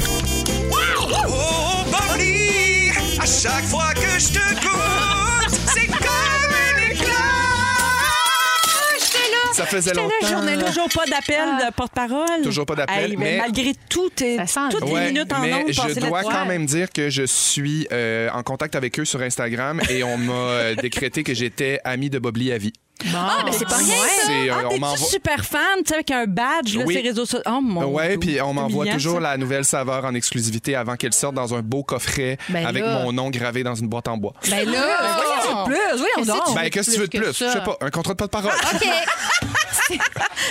Oh, Bobli. À chaque fois que je te goûte, c'est comme un éclat. Ça faisait J'étais là, longtemps. j'en ai toujours pas d'appel de porte-parole. Toujours pas d'appel, Hey, mais- Malgré tout, t'es- Ça sent toutes le- les Ouais, minutes en mais ondes je passées dois là-dessus. quand même dire que je suis euh, en contact avec eux sur Instagram et on m'a euh, décrété que j'étais ami de Bobli à vie. Ah, mais c'est pas rien, ça. C'est, euh, Ah, on t'es-tu super fan, tu sais, avec un badge, là, Oui. ces réseaux sociaux. Oh mon Ouais, Dieu, puis on m'envoie humiliant, toujours ça. la nouvelle saveur en exclusivité avant qu'elle sorte dans un beau coffret Ben avec là. mon nom gravé dans une boîte en bois. Ben là, Plus, voyons Qu'est-ce donc. que Ben, qu'est-ce que tu veux de plus? Je sais pas, un contrat de pas de parole. OK.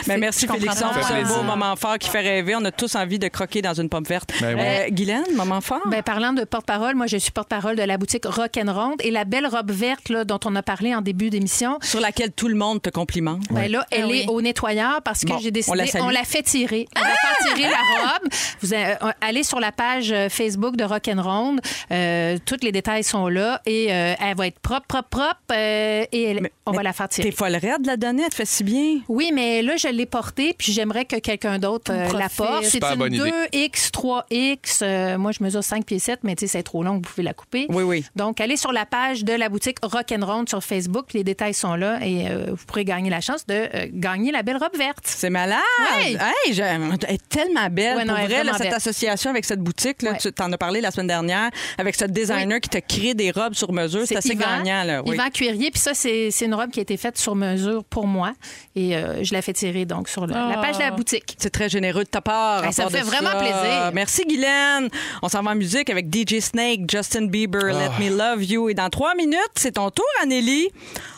Ben, merci, Félixon, pour ce beau moment fort qui fait rêver. On a tous envie de croquer dans une pomme verte. Ben oui. Euh, Guylaine, moment fort? Ben, parlant de porte-parole, moi, je suis porte-parole de la boutique Rock and Ronde et la belle robe verte là, dont on a parlé en début d'émission. sur laquelle tout le monde te complimente. Ben là, elle Ah oui. est au nettoyeur parce que Bon, j'ai on décidé, la on la fait tirer. On va faire tirer la robe. Vous euh, allez sur la page euh, Facebook de Rock and Ronde. Euh, tous les détails sont là et euh, elle va être propre, propre, propre euh, et elle- Mais- on mais va la faire tirer. T'es folle raide de la donner, elle te fait si bien. Oui, mais là, je l'ai portée, puis j'aimerais que quelqu'un d'autre euh, la porte. C'est une bonne idée. 2X, 3X. Euh, moi, je mesure 5 pieds 7, mais tu sais, c'est trop long, vous pouvez la couper. Oui, oui. Donc, allez sur la page de la boutique Rock and Roll sur Facebook, puis les détails sont là et euh, vous pourrez gagner la chance de euh, gagner la belle robe verte. C'est malade. Ouais. Hey, elle est tellement belle. Ouais, non, Pour vrai, là, cette belle. association avec cette boutique, là, Ouais. tu t'en as parlé la semaine dernière, avec ce designer qui te crée des robes sur mesure, c'est assez Yvan- gagnant. Là. Oui. Yvan Cuirier, puis ça, c'est c'est une robe qui a été faite sur mesure pour moi et euh, je la fais tirer donc sur le- la page de la boutique. C'est très généreux de ta part. Ça me fait de vraiment plaisir. Merci, Guylaine. On s'en va en musique avec DJ Snake, Justin Bieber, Let Me Love You. Et dans trois minutes, c'est ton tour, Anneli.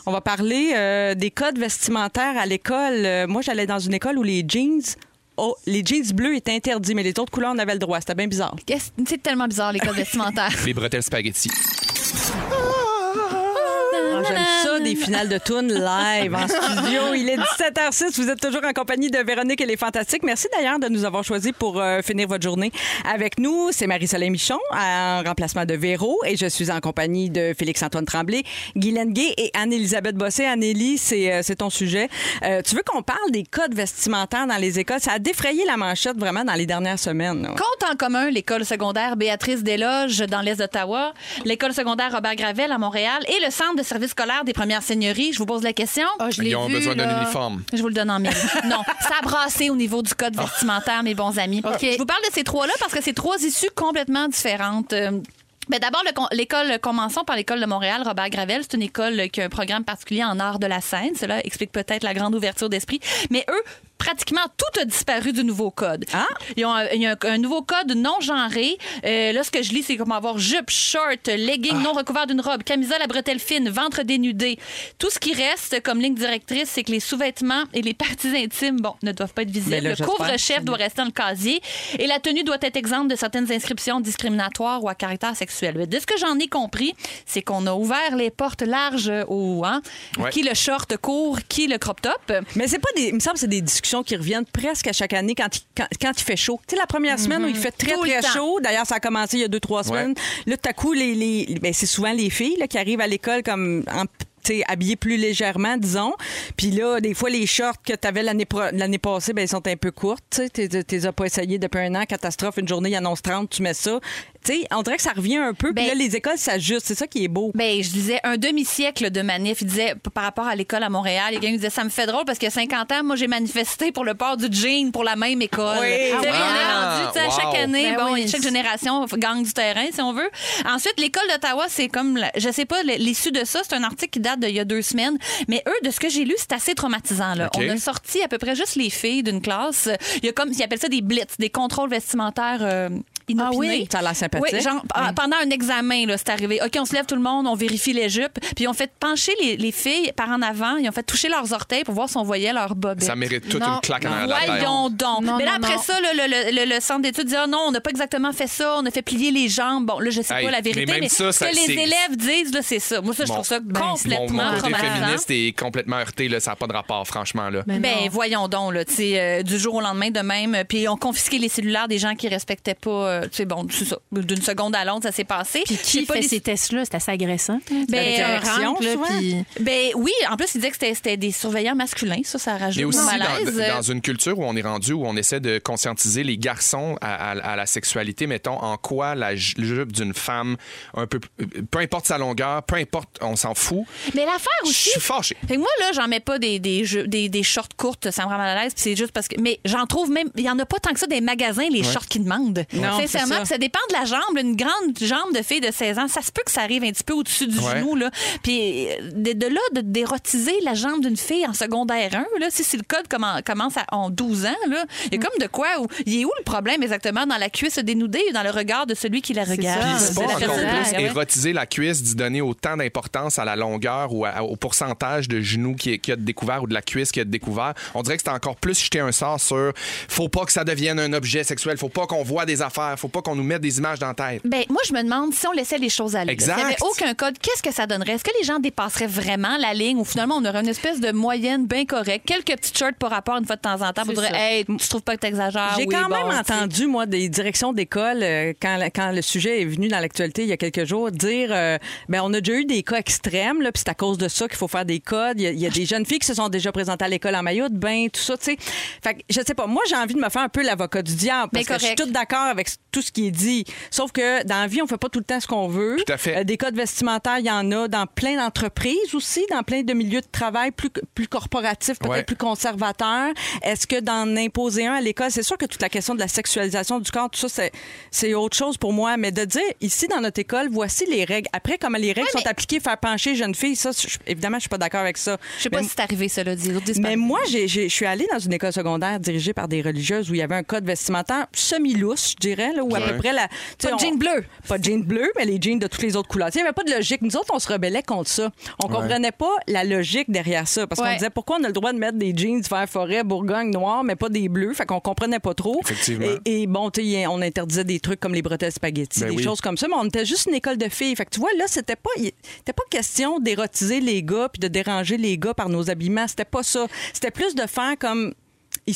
On va parler euh, des codes vestimentaires à l'école. Euh, moi, j'allais dans une école où les jeans... Oh, les jeans bleus étaient interdits, mais les autres couleurs, on avait le droit. C'était bien bizarre. C'est tellement bizarre, les codes vestimentaires. Les bretelles spaghetti. Des finales de tunes live en studio. Il est 17h06. Vous êtes toujours en compagnie de Véronique et les Fantastiques. Merci d'ailleurs de nous avoir choisis pour euh, finir votre journée avec nous. C'est Marie-Soleil Michon en remplacement de Véro et je suis en compagnie de Félix-Antoine Tremblay, Guylaine Gay et Anne-Élisabeth Bossé. Annélie, c'est euh, ton sujet. Euh, tu veux qu'on parle des codes vestimentaires dans les écoles? Ça a défrayé la manchette vraiment dans les dernières semaines. Compte en commun l'école secondaire Béatrice Desloges dans l'Est d'Ottawa, l'école secondaire Robert Gravel à Montréal et le centre de service scolaire des premières Je vous pose la question. Ah, je l'ai Ils ont vu, besoin d'un là. uniforme. Je vous le donne en mille. Non, ça a brassé au niveau du code vestimentaire, mes bons amis. OK. Je vous parle de ces trois-là parce que c'est trois issues complètement différentes. Euh, ben D'abord, le con- l'école, commençons par l'école de Montréal, Robert Gravel. C'est une école qui a un programme particulier en art de la scène. Cela explique peut-être la grande ouverture d'esprit. Mais eux, pratiquement tout a disparu du nouveau code. Ah? Ils ont un, il y a un, un nouveau code non genré. Euh, là, ce que je lis, c'est comme avoir jupe, short, legging non recouvert d'une robe, camisole à bretelles fines, ventre dénudé. Tout ce qui reste comme ligne directrice, c'est que les sous-vêtements et les parties intimes, bon, ne doivent pas être visibles. Là, le couvre-chef doit rester dans le casier et la tenue doit être exempte de certaines inscriptions discriminatoires ou à caractère sexuel. Mais De ce que j'en ai compris, c'est qu'on a ouvert les portes larges au hein, Ouais. qui le short court, qui le crop top. Mais c'est pas des. Il me semble que c'est des discussions qui reviennent presque à chaque année quand il, quand, quand il fait chaud. Tu sais, la première semaine où il fait très, Tout le très temps. chaud. D'ailleurs, ça a commencé il y a deux, trois semaines. Là, tout à coup, les, les, ben, c'est souvent les filles là, qui arrivent à l'école comme en habillées plus légèrement, disons. Puis là, des fois, les shorts que tu avais l'année, pro- l'année passée, ben, ils sont un peu courtes. Tu t'es as pas essayé depuis un an. Catastrophe, une journée, il annonce 30, tu mets ça. Tu sais, on dirait que ça revient un peu. Puis Ben- là, les écoles s'ajustent. C'est ça qui est beau. Ben, je disais un demi-siècle de manif. Il disait, par rapport à l'école à Montréal, quelqu'un qui disait, ça me fait drôle parce qu'il y a 50 ans, moi, j'ai manifesté pour le port du jean pour la même école. Oui. Ah on est ouais. rendu, tu sais, à Wow. chaque année, Ben bon, oui. chaque génération gagne du terrain, si on veut. Ensuite, l'école d'Ottawa, c'est comme, je sais pas, l'issue de ça, c'est un article qui date d'il y a deux semaines. Mais eux, de ce que j'ai lu, c'est assez traumatisant, là. On a sorti à peu près juste les filles d'une classe. Il y a comme, ils appellent ça des blitz, des contrôles vestimentaires, euh, inopinés. oui? Ça a l'air sympathique. Oui, genre, ah, pendant un examen, là, c'est arrivé. OK, on se lève tout le monde, on vérifie les jupes. Puis ils ont fait pencher les, les filles par en avant. Ils ont fait toucher leurs orteils pour voir si on voyait leurs bobettes. Ça mérite toute Non. une claque en arrière. Voyons donc. Non, Mais là, non, après non. ça, là, le, le- le- le centre d'études dit Ah non, on n'a pas exactement fait ça, on a fait plier les jambes. Bon, là, je sais Hey, pas la vérité, mais mais, même ça, ce ça, que les élèves disent, là, c'est ça. Moi, ça, je Mon- trouve ça ben, Mon, complètement mon côté traumatisant. féministe est complètement heurté. Là, ça n'a pas de rapport, franchement. Là. Mais Ben non. voyons donc là, tu sais, euh, du jour au lendemain de même, euh, puis on confisqué les cellulaires des gens qui respectaient pas, euh, tu sais bon, c'est ça, d'une seconde à l'autre ça s'est passé. Puis Je qui pas fait ces tests-là? C'est assez agressant. Ben, rank, là, puis- Ben oui, en plus il disait que c'était- c'était des surveillants masculins, ça ça rajoute Mais aussi dans, malaise. dans une culture où on est rendu, où on essaie de conscientiser les garçons à, à- à la sexualité, mettons, en quoi la ju- jupe d'une femme, un peu, peu importe sa longueur, peu importe, on s'en fout. Mais l'affaire Je aussi, suis fâché. Fait que moi, là, j'en mets pas des, des, jeux- des, des shorts courtes, ça me rend mal à l'aise, puis c'est juste parce que. Mais j'en trouve même. Il y en a pas tant que ça des magasins, les shorts qui demandent. Non. C'est sincèrement, ça. ça dépend de la jambe. Une grande jambe de fille de 16 ans, ça se peut que ça arrive un petit peu au-dessus du Ouais. genou. Là. Puis euh, de, de là, de d'érotiser la jambe d'une fille en secondaire 1, là, si, si le code commen- commence à en 12 ans, là, il y a comme de quoi. Où, il est où le problème exactement? Dans la cuisse dénudée ou dans le regard de celui qui la regarde? c'est pas encore plus érotiser la cuisse, d'y donner autant d'importance à la longueur ou à- au pourcentage de genoux qui est, qui a de découvert ou de la cuisse qui a de découvert. On dirait que c'est encore plus jeter un sort sur faut pas que ça devienne un objet sexuel, faut pas qu'on voit des affaires, faut pas qu'on nous mette des images dans la tête. Ben, moi, je me demande si on laissait les choses aller. Exact. S'il n'y avait aucun code, qu'est-ce que ça donnerait? Est-ce que les gens dépasseraient vraiment la ligne ou finalement on aurait une espèce de moyenne bien correcte? Quelques petites shirts par rapport une fois de temps en temps. Hey, tu trouves pas que t'exagères? J'ai Oui, quand bon, même entendu, moi, des directions d'école, euh, quand, quand le sujet est venu dans l'actualité il y a quelques jours, dire euh, ben on a déjà eu des cas extrêmes, là, puis c'est à cause de ça qu'il faut faire des codes. Il y, a, il y a des jeunes filles qui se sont déjà présentées à l'école en maillot de bain, tout ça, tu sais. Fait que, je sais pas, moi, j'ai envie de me faire un peu l'avocat du diable, parce Mais que je suis toute d'accord avec tout ce qui est dit. Sauf que dans la vie, on fait pas tout le temps ce qu'on veut. Tout à fait. Euh, des codes vestimentaires, il y en a dans plein d'entreprises aussi, dans plein de milieux de travail plus, plus corporatifs, peut-être Ouais. plus conservateurs. Est-ce que d'en imposer un à l'école, c'est sûr que toute la question de la sexualisation du corps, tout ça, c'est, c'est autre chose pour moi. Mais de dire, ici, dans notre école, voici les règles. Après, comment les règles Ouais, sont appliquées, faire pencher jeune fille, ça, je- évidemment, je suis pas d'accord avec ça. Je sais pas Mais- si c'est arrivé, autres disent mais moi, je suis allée dans une école secondaire dirigée par des religieuses où il y avait un code vestimentaire semi-lousse, je dirais, là, où à peu près la. Pas de on- jeans bleus. Pas de jeans bleus, mais les jeans de toutes les autres couleurs. Il n'y avait pas de logique. Nous autres, on se rebellait contre ça. On comprenait pas la logique derrière ça. Parce qu'on disait pourquoi on a le droit de mettre des jeans vert forêt, bourgogne, noir, mais pas des bleus? Fait qu'on comprenait pas trop. Effectivement. Et, et bon, tu sais, on interdisait des trucs comme les bretelles spaghetti, Ben des oui. choses comme ça, mais on était juste une école de filles. Fait que tu vois, là, c'était pas, était pas question d'érotiser les gars puis de déranger les gars par nos habillements. C'était pas ça. C'était plus de faire comme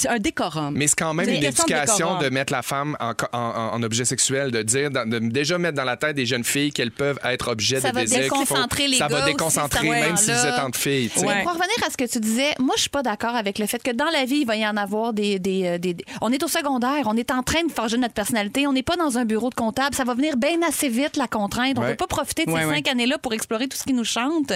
un décorum. Mais c'est quand même C'est une de éducation de mettre la femme en, en- en- en objet sexuel, de dire, de déjà mettre dans la tête des jeunes filles qu'elles peuvent être objets Ça de va désir. qu'il faut- déconcentrer les Ça gars va déconcentrer, même si vous êtes entre filles. tu sais. Ouais. Mais pour revenir à ce que tu disais, moi, je suis pas d'accord avec le fait que dans la vie, il va y en avoir des, des, euh, des- des- On est au secondaire, on est en train de forger notre personnalité, on n'est pas dans un bureau de comptable. Ça va venir bien assez vite, la contrainte. On ne Ouais. peut pas profiter de ces Ouais, cinq années-là pour explorer tout ce qui nous chante.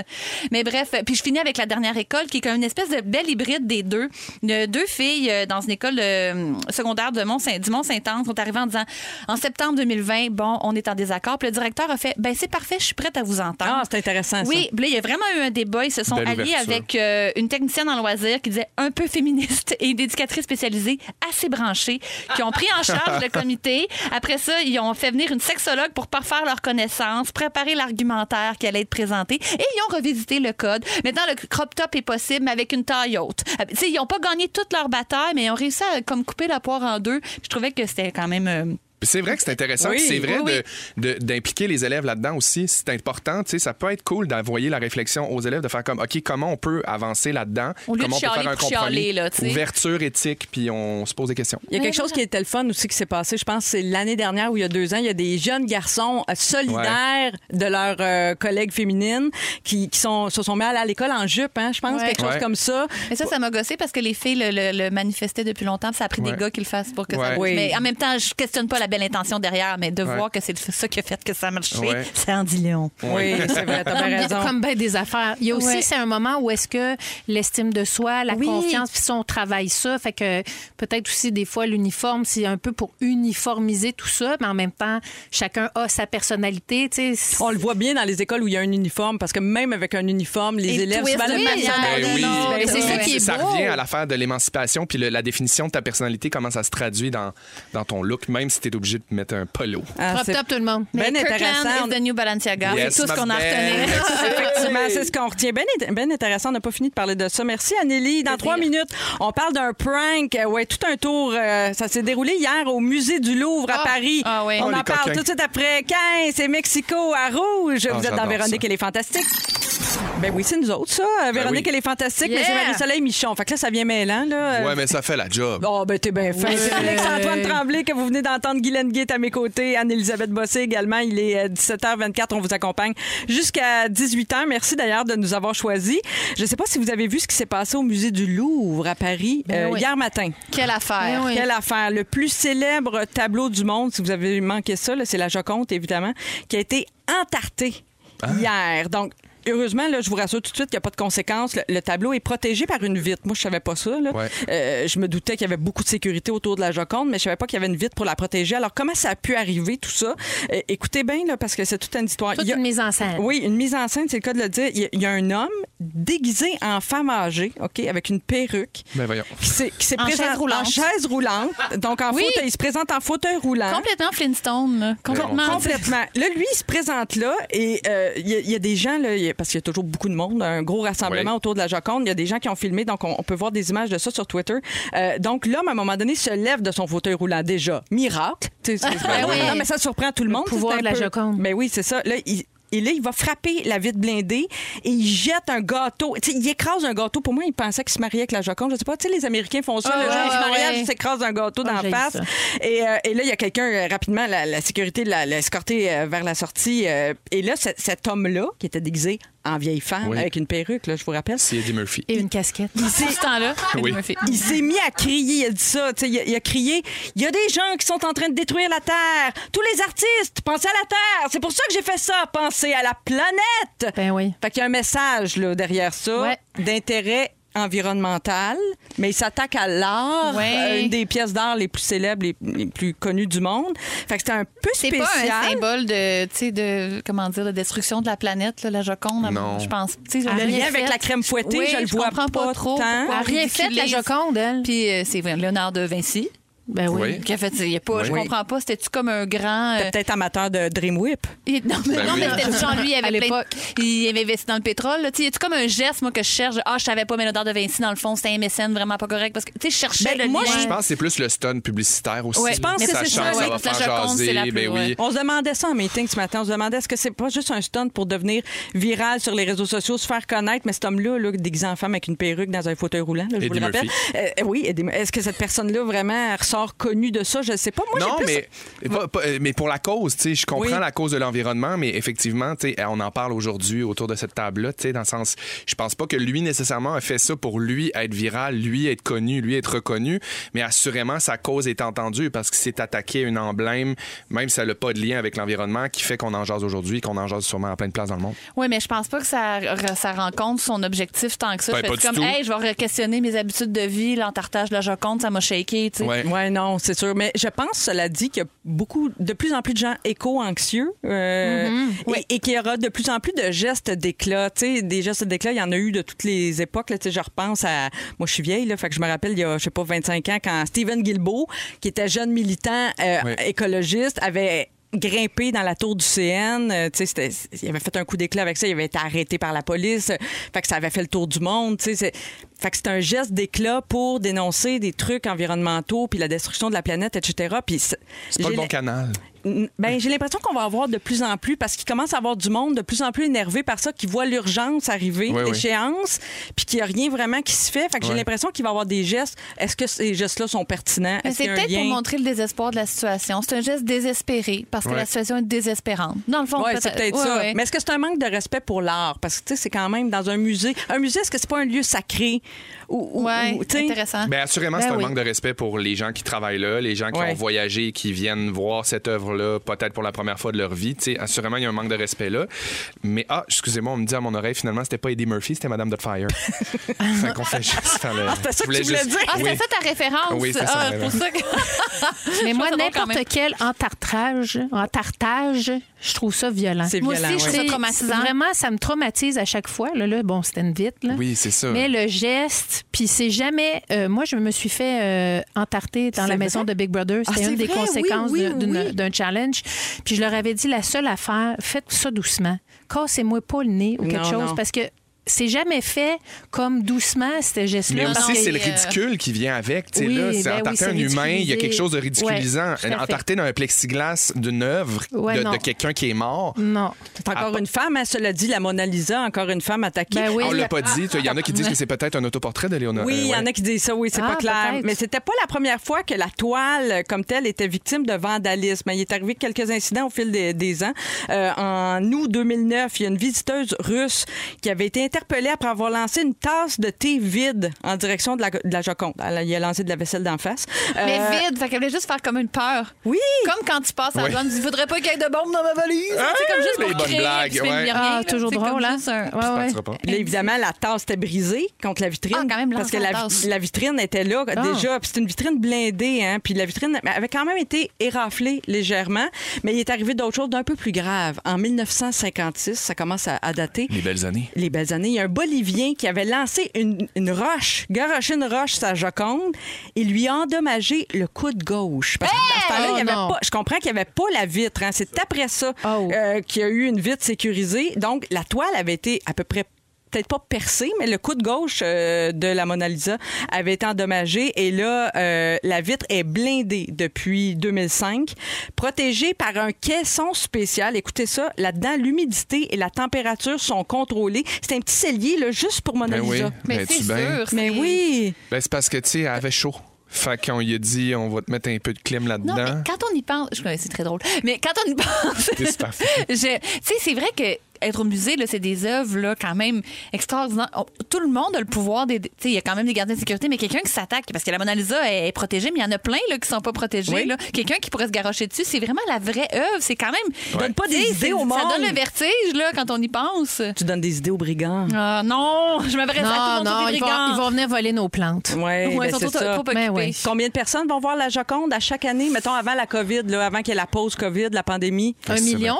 Mais bref, puis je finis avec la dernière école, qui est comme une espèce de belle hybride des deux. De deux filles euh, dans une école euh, secondaire de Mont du Mont-Saint-Anne sont arrivées en disant en septembre 2020, bon, on est en désaccord. Puis le directeur a fait ben c'est parfait, je suis prête à vous entendre. Ah, c'est intéressant, ça. Oui, puis là, il y a vraiment eu un débat. Ils se sont Belle alliés ouverture. avec euh, une technicienne en loisirs qui disait un peu féministe et une éducatrice spécialisée assez branchée qui ont pris en charge le comité. Après ça, ils ont fait venir une sexologue pour parfaire leurs connaissances, préparer l'argumentaire qui allait être présenté et ils ont revisité le code. Maintenant, le crop top est possible, mais avec une taille haute. Euh, tu sais, ils n'ont pas gagné toute leur bataille, mais ils ont à comme couper la poire en deux. Je trouvais que c'était quand même... C'est vrai que c'est intéressant. Oui, puis c'est vrai oui, de- de- d'impliquer les élèves là-dedans aussi. C'est important. Tu sais, ça peut être cool d'envoyer la réflexion aux élèves, de faire comme, OK, comment on peut avancer là-dedans? Comment on peut faire un compromis? chialer, là. Ouverture éthique, puis on se pose des questions. Il y a quelque chose qui était le fun aussi qui s'est passé, je pense, c'est l'année dernière ou il y a deux ans, il y a des jeunes garçons euh, solidaires de leurs euh, collègues féminines qui, qui sont, se sont mis à aller à l'école en jupe, hein, je pense, Ouais. quelque chose Ouais. comme ça. Mais ça, ça m'a gossé parce que les filles le, le- le manifestaient depuis longtemps. puis Ça a pris Ouais. des gars qui le fassent pour que ça Ouais. Oui. Mais en même temps, je questionne pas la belle intention derrière, mais de Ouais. voir que c'est ça qui a fait que ça a marché, Ouais. c'est en dit. Oui, c'est vrai, t'as raison. comme bien des affaires. Il y a aussi, Ouais. c'est un moment où est-ce que l'estime de soi, la Oui. confiance, puis ça, on travaille ça. Fait que peut-être aussi, des fois, l'uniforme, c'est un peu pour uniformiser tout ça, mais en même temps, chacun a sa personnalité. On le voit bien dans les écoles où il y a un uniforme, parce que même avec un uniforme, les Ils élèves souvent de le. Ben oui. c'est ça Mais qui est ça beau. revient à l'affaire de l'émancipation, puis le- la définition de ta personnalité, comment ça se traduit dans, dans ton look, même si tu obligé de mettre un polo. Ah, Crop top, tout le monde. Ben Mais intéressant. Is the new Balenciaga. Yes, c'est tout ce qu'on a retenu. Effectivement, c'est ce qu'on retient. Bien ben intéressant. On n'a pas fini de parler de ça. Merci, Anneli. Dans trois minutes, on parle d'un prank. Euh, Ouais, tout un tour. euh, ça s'est déroulé hier au Musée du Louvre à Ah. Paris. Ah oui. On Oh, en parle coquins. tout de suite après 15. C'est Mexico à Rouge. Ah, Vous êtes dans Véronique ça. et les Fantastiques. Ben oui, c'est nous autres, ça. Véronique oui. et les Fantastiques, mais Yeah. c'est Marie-Soleil Michon. Fait que là, ça vient mêlant, là. Ouais, mais ça fait la job. Oh, ben t'es bien fin. C'est Alex-Antoine Tremblay que vous venez d'entendre. Guylaine Guy est à mes côtés. Anne-Elisabeth Bossé également. Il est euh, 17h24. On vous accompagne jusqu'à 18h. Merci d'ailleurs de nous avoir choisis. Je ne sais pas si vous avez vu ce qui s'est passé au musée du Louvre à Paris Ben euh, oui. hier matin. Quelle affaire. Ben oui. Quelle affaire. Le plus célèbre tableau du monde, si vous avez manqué ça, là, c'est la Joconde, évidemment, qui a été entarté hier. Donc, heureusement, là, je vous rassure tout de suite qu'il n'y a pas de conséquences. Le, le tableau est protégé par une vitre. Moi, je savais pas ça. là. Ouais. Euh, je me doutais qu'il y avait beaucoup de sécurité autour de la Joconde, mais je savais pas qu'il y avait une vitre pour la protéger. Alors, comment ça a pu arriver, tout ça? Euh, écoutez bien, là, parce que c'est toute une histoire. Toute Il y a- une mise en scène. Oui, une mise en scène, c'est le cas de le dire. Il y a, il y a un homme déguisé en femme âgée, OK, avec une perruque. Ben voyons. Qui s'est, s'est En chaise roulante. En chaise roulante. Donc, en Oui. fauteuil. Il se présente en fauteuil roulant. Complètement Flintstone, là. complètement. Complètement. Là, lui, il se présente là et euh, il y, a- il y a des gens, là, il y a- parce qu'il y a toujours beaucoup de monde, un gros rassemblement Oui. autour de la Joconde. Il y a des gens qui ont filmé, donc on, on peut voir des images de ça sur Twitter. Euh, donc l'homme, à un moment donné, se lève de son fauteuil roulant déjà. Miracle. Tu sais, c'est- Ben oui. Non, mais ça surprend tout le monde. pouvoir de la peu- Joconde. Ben oui, c'est ça. Là, il- et là, il va frapper la vitre blindée et il jette un gâteau. Il écrase un gâteau. Pour moi, il pensait qu'il se mariait avec la Joconde. Je sais pas, tu sais, les Américains font ça. Ah, le ouais, mariage, ouais. ils s'écrasent un gâteau Ah, dans la face. Et, euh, et là, il y a quelqu'un, euh, rapidement, la, la sécurité l'a l'a escorté euh, vers la sortie. et là, ce- cet homme-là, qui était déguisé en vieille femme, Oui. avec une perruque, là, je vous rappelle, C'est Eddie Murphy. Et une casquette. C'est ce temps-là. Oui. Eddie Murphy. il s'est mis à crier, il a dit ça, tu sais, il, a- il a crié il y a des gens qui sont en train de détruire la Terre. Tous les artistes, pensez à la Terre. C'est pour ça que j'ai fait ça. Pensez à la planète. Ben oui. Fait qu'il y a un message là, derrière ça Ouais. d'intérêt environnemental, mais il s'attaque à l'art, Ouais. euh, une des pièces d'art les plus célèbres, les, les plus connues du monde. Fait que c'était un peu C'est spécial. pas un symbole de, tu sais, de, comment dire, de destruction de la planète, là, la Joconde. Non. Je pense. Tu sais, Le lien avec la crème fouettée, Oui, je le vois comprends pas trop tant. a rien fait, la. Joconde, elle. Puis euh, c'est Léonard de Vinci Ben oui. Oui. qui a fait. Il y a pas, Je Oui. comprends pas. C'était-tu comme un grand. euh, peut-être amateur de Dream Whip. il- non, mais, Ben non, oui. mais c'était genre lui, il À avait plein Il avait investi dans le pétrole. Là. Tu sais, y a-tu comme un geste, moi, que je cherche? Ah, je savais pas, mais Léonard de Vinci, dans le fond, c'était un mécène vraiment pas correct. Parce que, tu sais, je cherchais Ben, le moi, lien. Je pense que c'est plus le stun publicitaire aussi. Ouais, je pense que ça c'est ça, ça va La faire Joconde, c'est jaser. la plus- Ben ouais. On se demandait ça en meeting ce matin. On se demandait est-ce que c'est pas juste un stunt pour devenir viral sur les réseaux sociaux, se faire connaître, mais cet homme-là, là, déguisé en femme avec une perruque dans un fauteuil roulant, là, je vous le rappelle. Euh, oui, est-ce que cette personne-là vraiment connue de ça? Je ne sais pas. Moi, Non, plus- mais, pas- pas- mais pour la cause, tu sais, je comprends Oui. la cause de l'environnement, mais effectivement, tu sais, on en parle aujourd'hui autour de cette table-là, tu sais, dans le sens, je pense pas que lui nécessairement a fait ça pour lui être viral, lui être connu, lui être reconnu, mais assurément sa cause est entendue parce qu'il s'est attaqué à un emblème, même si ça n'a pas de lien avec l'environnement, qui fait qu'on en jase aujourd'hui, qu'on en jase sûrement à plein de places dans le monde. Oui, mais je pense pas que ça, ça rencontre son objectif tant que ça. Ben, je pas fais du comme, tout. hey, je vais questionner mes habitudes de vie, l'entartage de la Joconde, ça m'a shaké, tu sais. Ouais. Ouais, non, c'est sûr. Mais je pense, cela dit, qu'il y a beaucoup, de plus en plus de gens éco-anxieux euh, et, et qu'il y aura de plus en plus de gestes d'éclat. Tu sais, des gestes d'éclat, il y en a eu de toutes les époques. Là. Tu sais, je repense à. Moi, je suis vieille, là, fait que je me rappelle, il y a, je sais pas, 25 ans, quand Stephen Guilbeault, qui était jeune militant euh, écologiste, avait grimpé dans la tour du CN. Euh, c'était- il avait fait un coup d'éclat avec ça. Il avait été arrêté par la police. Euh, Fait que ça avait fait le tour du monde. C'est- fait que c'est un geste d'éclat pour dénoncer des trucs environnementaux puis la destruction de la planète, etc. Puis c'est C'est pas le bon canal. Ben, j'ai l'impression qu'on va avoir de plus en plus, parce qu'il commence à avoir du monde de plus en plus énervé par ça, qui voit l'urgence arriver, Oui, oui. l'échéance, puis qu'il n'y a rien vraiment qui se fait. Fait que j'ai l'impression qu'il va y avoir des gestes. Est-ce que ces gestes-là sont pertinents? C'est peut-être pour montrer le désespoir de la situation. C'est un geste désespéré parce que la situation est désespérante. Dans le fond, Oui, c'est peut-être ça. Mais est-ce que c'est un manque de respect pour l'art? Parce que, tu sais, c'est quand même dans un musée. Un musée, est-ce que c'est pas un lieu sacré? Ou, ou- Ouais, ou, intéressant. Ben assurément, Ben c'est un oui. manque de respect pour les gens qui travaillent là, les gens qui Ouais. ont voyagé, qui viennent voir cette œuvre-là, peut-être pour la première fois de leur vie. Tu sais, assurément, il y a un manque de respect là. Mais ah, excusez-moi, on me dit à mon oreille, finalement, c'était pas Eddie Murphy, c'était Madame Doubtfire. fait qu'on fait juste faire le. Ah, c'était ça Je que tu voulais juste- dire? Ah, Oui. c'était ça ta référence? Oui, c'était ça, ah, ma pour ça que... Mais moi, n'importe quel entartrage, entartage, je trouve ça violent. C'est Moi violent. aussi, je trouve ça C'est- traumatisant. Vraiment, ça me traumatise à chaque fois. Là, là, bon, c'était une vite. Là. Oui, c'est ça. Mais le geste, puis c'est jamais. euh, moi, je me suis fait euh, entarter dans la maison de Big Brother. Ah, C'était c'est une des vrai? conséquences Oui, oui, de- d'une- oui. d'un challenge. Puis je leur avais dit la seule affaire, faites ça doucement. Cassez-moi pas le nez ou quelque Non, chose non. parce que c'est jamais fait comme doucement, ce geste-là. Mais aussi, c'est le euh, ridicule qui vient avec. Tu sais, Oui, là, c'est ben entarter un humain, il y a quelque chose de ridiculisant. Ouais, entarter dans un plexiglas d'une œuvre Ouais, de, quelqu'un qui est mort. Non. C'est encore Ah, une femme, hein, cela dit, la Mona Lisa, encore une femme attaquée. Ben oui. On l'a pas dit. Il y en a qui disent que c'est peut-être un autoportrait de Léonard. Oui, il y Euh, en a qui disent ça, oui, c'est Ah, pas clair. peut-être. Mais c'était pas la première fois que la toile, euh, comme telle, était victime de vandalisme. Il est arrivé quelques incidents au fil des, des ans. Euh, en août 2009, il y a une visiteuse russe qui avait été interpellé après avoir lancé une tasse de thé vide en direction de la, de la Joconde. Elle- Il a lancé de la vaisselle d'en face. Mais Euh, vide, fait qu'elle voulait juste faire comme une peur. Oui! Comme quand tu passes à la douane, il faudrait pas qu'il y ait de bombes dans ma valise. c'est comme juste les pour bonnes créer, c'est ouais. Ah, là. toujours drôle, hein? juste un- Ouais, ouais. Là, évidemment, la tasse était brisée contre la vitrine. Ah, quand même, parce que la, la tasse. la vitrine était là Ah. déjà. Puis c'est une vitrine blindée. Hein, puis la vitrine avait quand même été éraflée légèrement. Mais il est arrivé d'autres choses d'un peu plus graves. En 1956, ça commence à, à dater. Les belles années. Les belles années, il y a un Bolivien qui avait lancé une, une roche, garoché une roche sa Joconde et lui a endommagé le coude gauche. Parce que à ce temps-là, il y Oh avait non. pas, je comprends qu'il n'y avait pas la vitre. hein. C'est après ça Oh. euh, qu'il y a eu une vitre sécurisée. Donc, la toile avait été à peu près peut-être pas percée, mais le coude gauche euh, de la Mona Lisa avait été endommagé. Et là, euh, la vitre est blindée depuis 2005, protégée par un caisson spécial. Écoutez ça, là-dedans, l'humidité et la température sont contrôlées. C'est un petit cellier là, juste pour Mona Ben oui. Lisa. Mais Ben, c'est sûr. Mais oui! Ben, c'est parce que, tu sais, elle avait chaud. Fait qu'on lui a dit, on va te mettre un peu de clim là-dedans. quand on y pense, je connais, c'est très drôle. Mais quand on y pense, tu sais, c'est vrai que être au musée, c'est des œuvres là, quand même extraordinaires. On- tout le monde a le pouvoir. des- il y a quand même des gardiens de sécurité, mais quelqu'un qui s'attaque, parce que la Mona Lisa est, est protégée, mais il y en a plein là, qui sont pas protégés. Oui. Quelqu'un qui pourrait se garocher dessus, c'est vraiment la vraie œuvre. C'est quand même. Donne pas des idées au Ça monde. donne le vertige là, quand on y pense. Tu donnes des idées aux brigands. Ah non, je m'adresse à tout Non, le monde non, les ils vont, brigands. ils vont venir voler nos plantes. Ouais, Ouais, ben, ils sont c'est trop, ça. trop Ben. Combien de personnes vont voir la Joconde à chaque année? Mettons avant la COVID, là, avant qu'il y ait la pause COVID, la pandémie? Un million?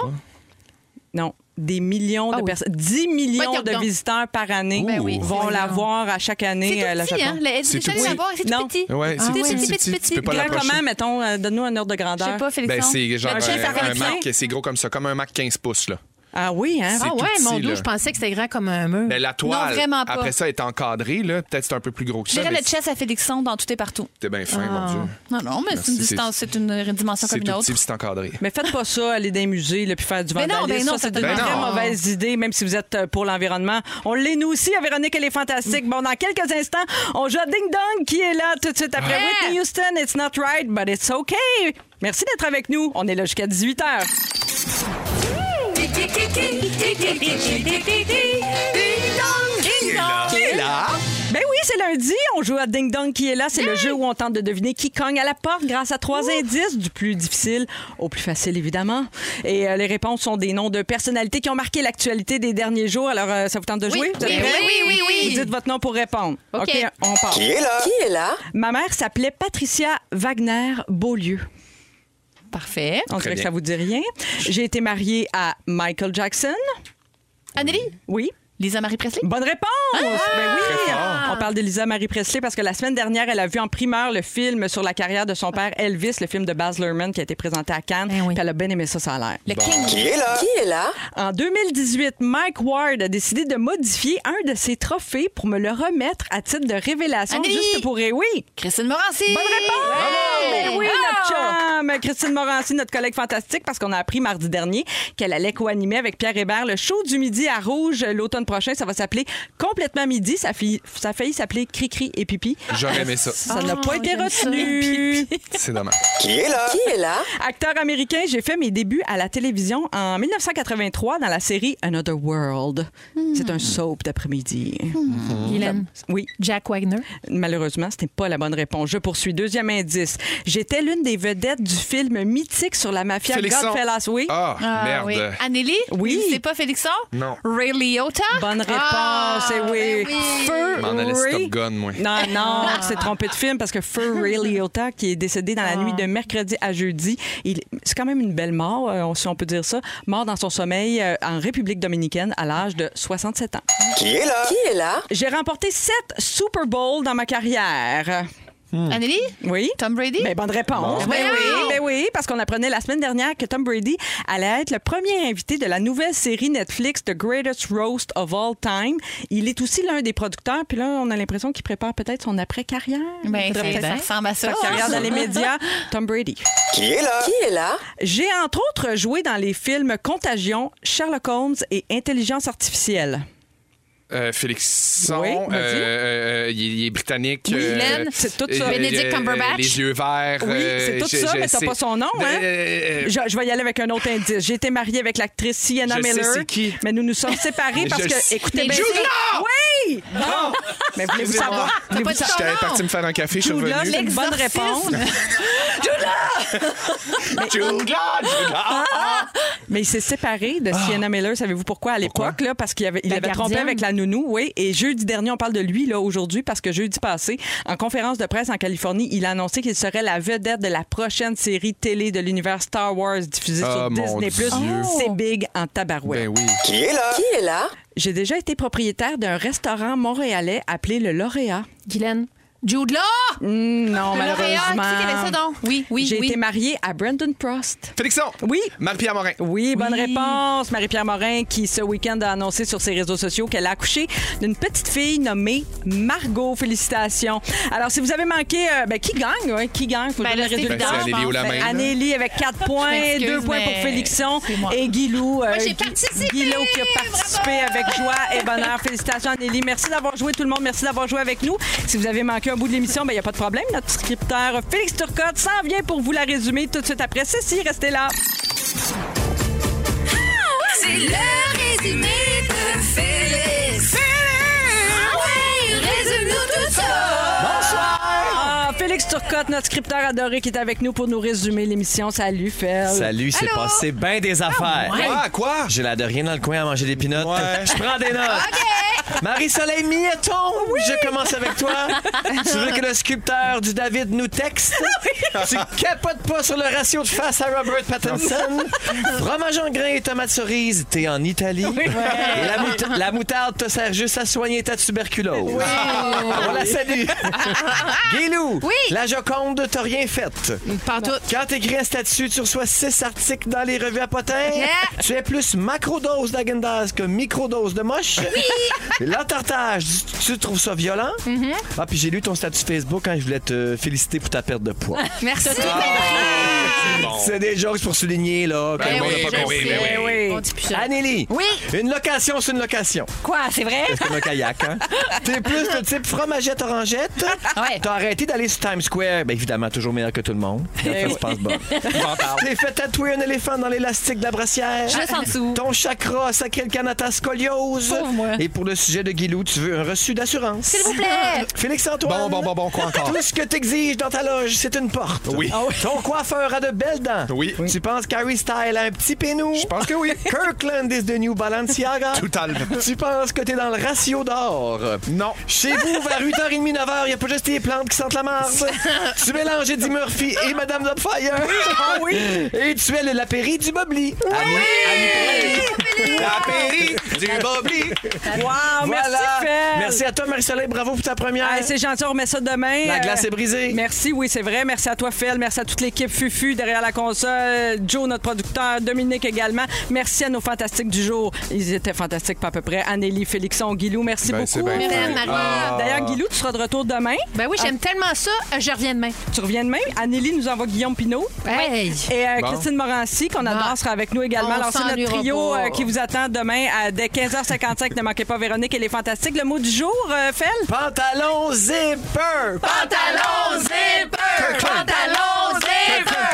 Non. Des millions Ah de oui. personnes. 10 millions de donc. visiteurs par année Ben oui. vont la voir à chaque année, C'est euh, tout petit, hein? C'est tout petit. c'est tout petit. Ah petit, petit, petit, Tu peux pas Grand l'approcher. comment, mettons, euh, donne-nous un ordre de Je grandeur. sais pas, Félix. Ben, c'est genre Un chef un, un. Mac, c'est gros comme ça, comme un Mac 15 pouces, là. Ah oui, hein? Ah tout ouais, mon dos, là. je pensais que c'était grand comme un mur. Ben, la toile, vraiment pas. après ça, est encadrée, là. Peut-être c'est un peu plus gros que Je ça. dirais mais le chess à Félixon dans tout et partout. C'était bien fin, Ah. mon Dieu. Non, non, mais c'est Merci, une distance, c'est une dimension C'est comme tout une autre. petit puis c'est encadré. Mais faites pas ça, aller dans les musées là, puis faire du Ben non, vandalisme. ben non, ça, c'est une certainement très pas. mauvaise idée, même si vous êtes euh, pour l'environnement. On l'est nous aussi, à Véronique, elle est fantastique. Bon, dans quelques instants, on joue à Ding Dong qui est là tout de suite après Ouais. Whitney Houston. It's not right, but it's okay. Merci d'être avec nous. On est là jusqu'à 18 c'est lundi. On joue à Ding Dong qui est là. C'est le jeu où on tente de deviner qui cogne à la porte grâce à trois indices, du plus difficile au plus facile, évidemment. Et euh, les réponses sont des noms de personnalités qui ont marqué l'actualité des derniers jours. Alors, euh, ça vous tente de jouer? Oui, oui, oui, oui, oui. Vous dites votre nom pour répondre. OK. on part. Qui est là? Qui est là? Ma mère s'appelait Patricia Wagner Beaulieu. Parfait. On dirait que ça vous dit rien. J'ai été mariée à Michael Jackson. Anneli, Oui. Lisa Marie Presley? Bonne réponse! Ah! Ben oui! On parle d'Elisa Marie Presley parce que la semaine dernière, elle a vu en primeur le film sur la carrière de son père Elvis, le film de Baz Luhrmann qui a été présenté à Cannes. Ben oui. Puis elle a bien aimé ça, ça a l'air. Le King. Qui est là? Qui est là? En 2018, Mike Ward a décidé de modifier un de ses trophées pour me le remettre à titre de révélation juste pour oui. Christine Morancy. Bonne réponse! Ben oui, notre Ah! chum, Christine Morancy, notre collègue fantastique, parce qu'on a appris mardi dernier qu'elle allait co-animer avec Pierre Hébert le show du midi à Rouge l'automne prochain. Ça va s'appeler Complètement Midi. Ça a, failli- ça a failli s'appeler Cri-Cri et Pipi. J'aurais aimé ça. Ça n'a Oh, pas été retenu. C'est dommage. Qui est là? Qui est là? Acteur américain, j'ai fait mes débuts à la télévision en 1983 dans la série Another World. C'est un soap d'après-midi. Guylaine. Oui, Jack Wagner? Malheureusement, ce n'est pas la bonne réponse. Je poursuis. Deuxième indice. J'étais l'une des vedettes du film mythique sur la mafia. Godfellas. Oui. Ah, Ah, merde. oui. Anneli? Oui. C'est pas Félixon? Non. Ray Liotta? Bonne réponse. Ah, eh oui. ben oui. Feu M'en allais Ray- Top Gun, moi. Non, non, c'est trompé de film parce que Feu Ray Liotta, qui est décédé dans la nuit de mercredi à jeudi, il- c'est quand même une belle mort, euh, si on peut dire ça, mort dans son sommeil euh, en République dominicaine à l'âge de 67 ans. Qui est là? Qui est là? J'ai remporté sept Super Bowls dans ma carrière. Anneli? Oui. Tom Brady? Ben, bonne réponse. Bon. Ben oui, ben oui, parce qu'on apprenait la semaine dernière que Tom Brady allait être le premier invité de la nouvelle série Netflix The Greatest Roast of All Time. Il est aussi l'un des producteurs, puis là, on a l'impression qu'il prépare peut-être son après-carrière. Ben, ça ressemble à ça. sa carrière dans les médias. Tom Brady. Qui est là? Qui est là? J'ai entre autres joué dans les films Contagion, Sherlock Holmes et Intelligence artificielle. Euh, Félixon, Oui, euh, euh, il, est- il est britannique. Oui, euh, Hélène. C'est tout ça. Benedict Cumberbatch. Les yeux verts. Oui, c'est tout je- ça, je mais t'as pas son nom, hein? Euh, Je, je vais y aller avec un autre indice. J'ai été mariée avec l'actrice Sienna Je Miller. c'est qui. Mais nous nous sommes séparés parce Je que, sais. écoutez. Oui! Bon. Mais voulez-vous savoir? Voulez-vous pas dit savoir? J'étais parti me faire un café, je suis Jude Law, revenu. c'est une bonne réponse. Jude Law, Jude Law. Mais il s'est séparé de Sienna Miller. Savez-vous pourquoi à l'époque? là? Parce qu'il avait, trompé avec la nounou, oui. Et jeudi dernier, on parle de lui là aujourd'hui parce que jeudi passé, en conférence de presse en Californie, il a annoncé qu'il serait la vedette de la prochaine série télé de l'univers Star Wars diffusée Ah, sur Disney+. C'est big en tabarouette. Ben oui. Qui est là? Qui est là? J'ai déjà été propriétaire d'un restaurant montréalais appelé le Lauréat. Guylaine. Jude Law! Hmm, non, malheureusement. qui avait ça donc? Oui, oui, J'ai oui. été mariée à Brandon Prost. Félixon? Oui. Marie-Pierre Morin? Oui, bonne réponse. Marie-Pierre Morin, qui ce week-end a annoncé sur ses réseaux sociaux qu'elle a accouché d'une petite fille nommée Margot. Félicitations. Alors, si vous avez manqué, euh, ben, qui gagne? ouais? Qui gagne? Faut Ben, donner le résultat. Ben. Olamain, Ben. Anneli avec 4 points, m'excuse, 2 points pour Félixon moi. et Guilou. euh, j'ai Gui- participé! Guilou qui a participé avec joie et bonheur. Félicitations, Anneli. Merci d'avoir joué, tout le monde. Merci d'avoir joué avec nous. Si vous avez manqué un bout de l'émission, il n'y a pas de problème. Notre scripteur Félix Turcotte s'en vient pour vous la résumer tout de suite après ceci. Restez là. C'est le résumé de Félix. Ah ouais, résume-nous tout ça. Ah, Félix Turcotte, notre scripteur adoré, qui est avec nous pour nous résumer l'émission. Salut, Fel. Salut, c'est passé bien des affaires. Ah, quoi? J'ai l'air de rien dans le coin à manger des pinottes. Ouais. Je prends des notes. Marie-Soleil Mieton, je commence avec toi. tu veux que le sculpteur du David nous texte? tu capotes pas sur le ratio de face à Robert Pattinson? Fromage en grains et tomates cerises, t'es en Italie. La, mout- la moutarde te sert juste à soigner ta tuberculose. On la salue. Guilou, Oui. La Joconde, t'as rien fait. Pas tout. Quand t'écris un statut, tu reçois six articles dans les revues à potins. Yeah. Tu es plus macrodose d'agendas que microdose de moche. Oui. L'entartage, tu, tu trouves ça violent? Mm-hmm. Ah, puis j'ai lu ton statut Facebook quand je voulais te féliciter pour ta perte de poids. Merci. C'est des jokes pour souligner, là. que Ben le monde oui, n'a pas je compris. sais. Ben oui. On dit plus ça. Anneli, Oui. une location, c'est une location. Quoi, c'est vrai? C'est comme un kayak, hein? T'es plus de type fromagette orangette? Ouais. T'as arrêté d'aller sur Times Square? Bien évidemment, toujours meilleur que tout le monde. Ça se passe bon. T'es fait tatouer un éléphant dans l'élastique de la brassière? Juste en dessous. Ton chakra a sacré le canne à ta scoliose? Pauvre moi. Et pour le sujet de Guilou, tu veux un reçu d'assurance? S'il vous plaît. Félix-Antoine. Bon, bon, bon, bon, quoi encore? Tout ce que t'exiges dans ta loge, c'est une porte. Oui. Ah Ton coiffeur a de belles dents. Oui. Tu penses qu'Harry Style a un petit pénou? Je pense que oui. Kirkland is the new Balenciaga? Totalement. Tu penses que t'es dans le ratio d'or? Non. Chez vous, vers 8h30, 9h, il n'y a pas juste les plantes qui sentent la marde. tu mélanges Eddie Murphy et Madame Dubfire. Ah oui. Et tu es le Lapéry du Bobli. La péri du Bobli. Wow, Voilà. merci, Fel. Merci à toi, Marie-Soleil. Bravo pour ta première. Hey, c'est gentil, on remet ça demain. La glace Euh, est brisée. Merci, oui, c'est vrai. Merci à toi, Fel. Merci à toute l'équipe Fufu derrière la console. Joe, notre producteur. Dominique également. Merci à nos fantastiques du jour. Ils étaient fantastiques, pas à peu près. Anneli, Félixon, Guilou, merci Ben, beaucoup. Merci. Marie. Ah. D'ailleurs, Guilou, tu seras de retour demain. Ben oui, j'aime tellement ça. Je reviens demain. Tu reviens demain? Anneli nous envoie Guillaume Pinot. Hey. Et euh, Bon. Christine Morancy, qu'on adore, Bon. sera avec nous également. On Alors, c'est notre trio euh, qui vous attend demain à, dès 15h55. Ne manquez pas Véronique, elle est fantastique. Le mot du jour, euh, Fel? Pantalon zipper. Pantalon zipper! Pantalon zipper!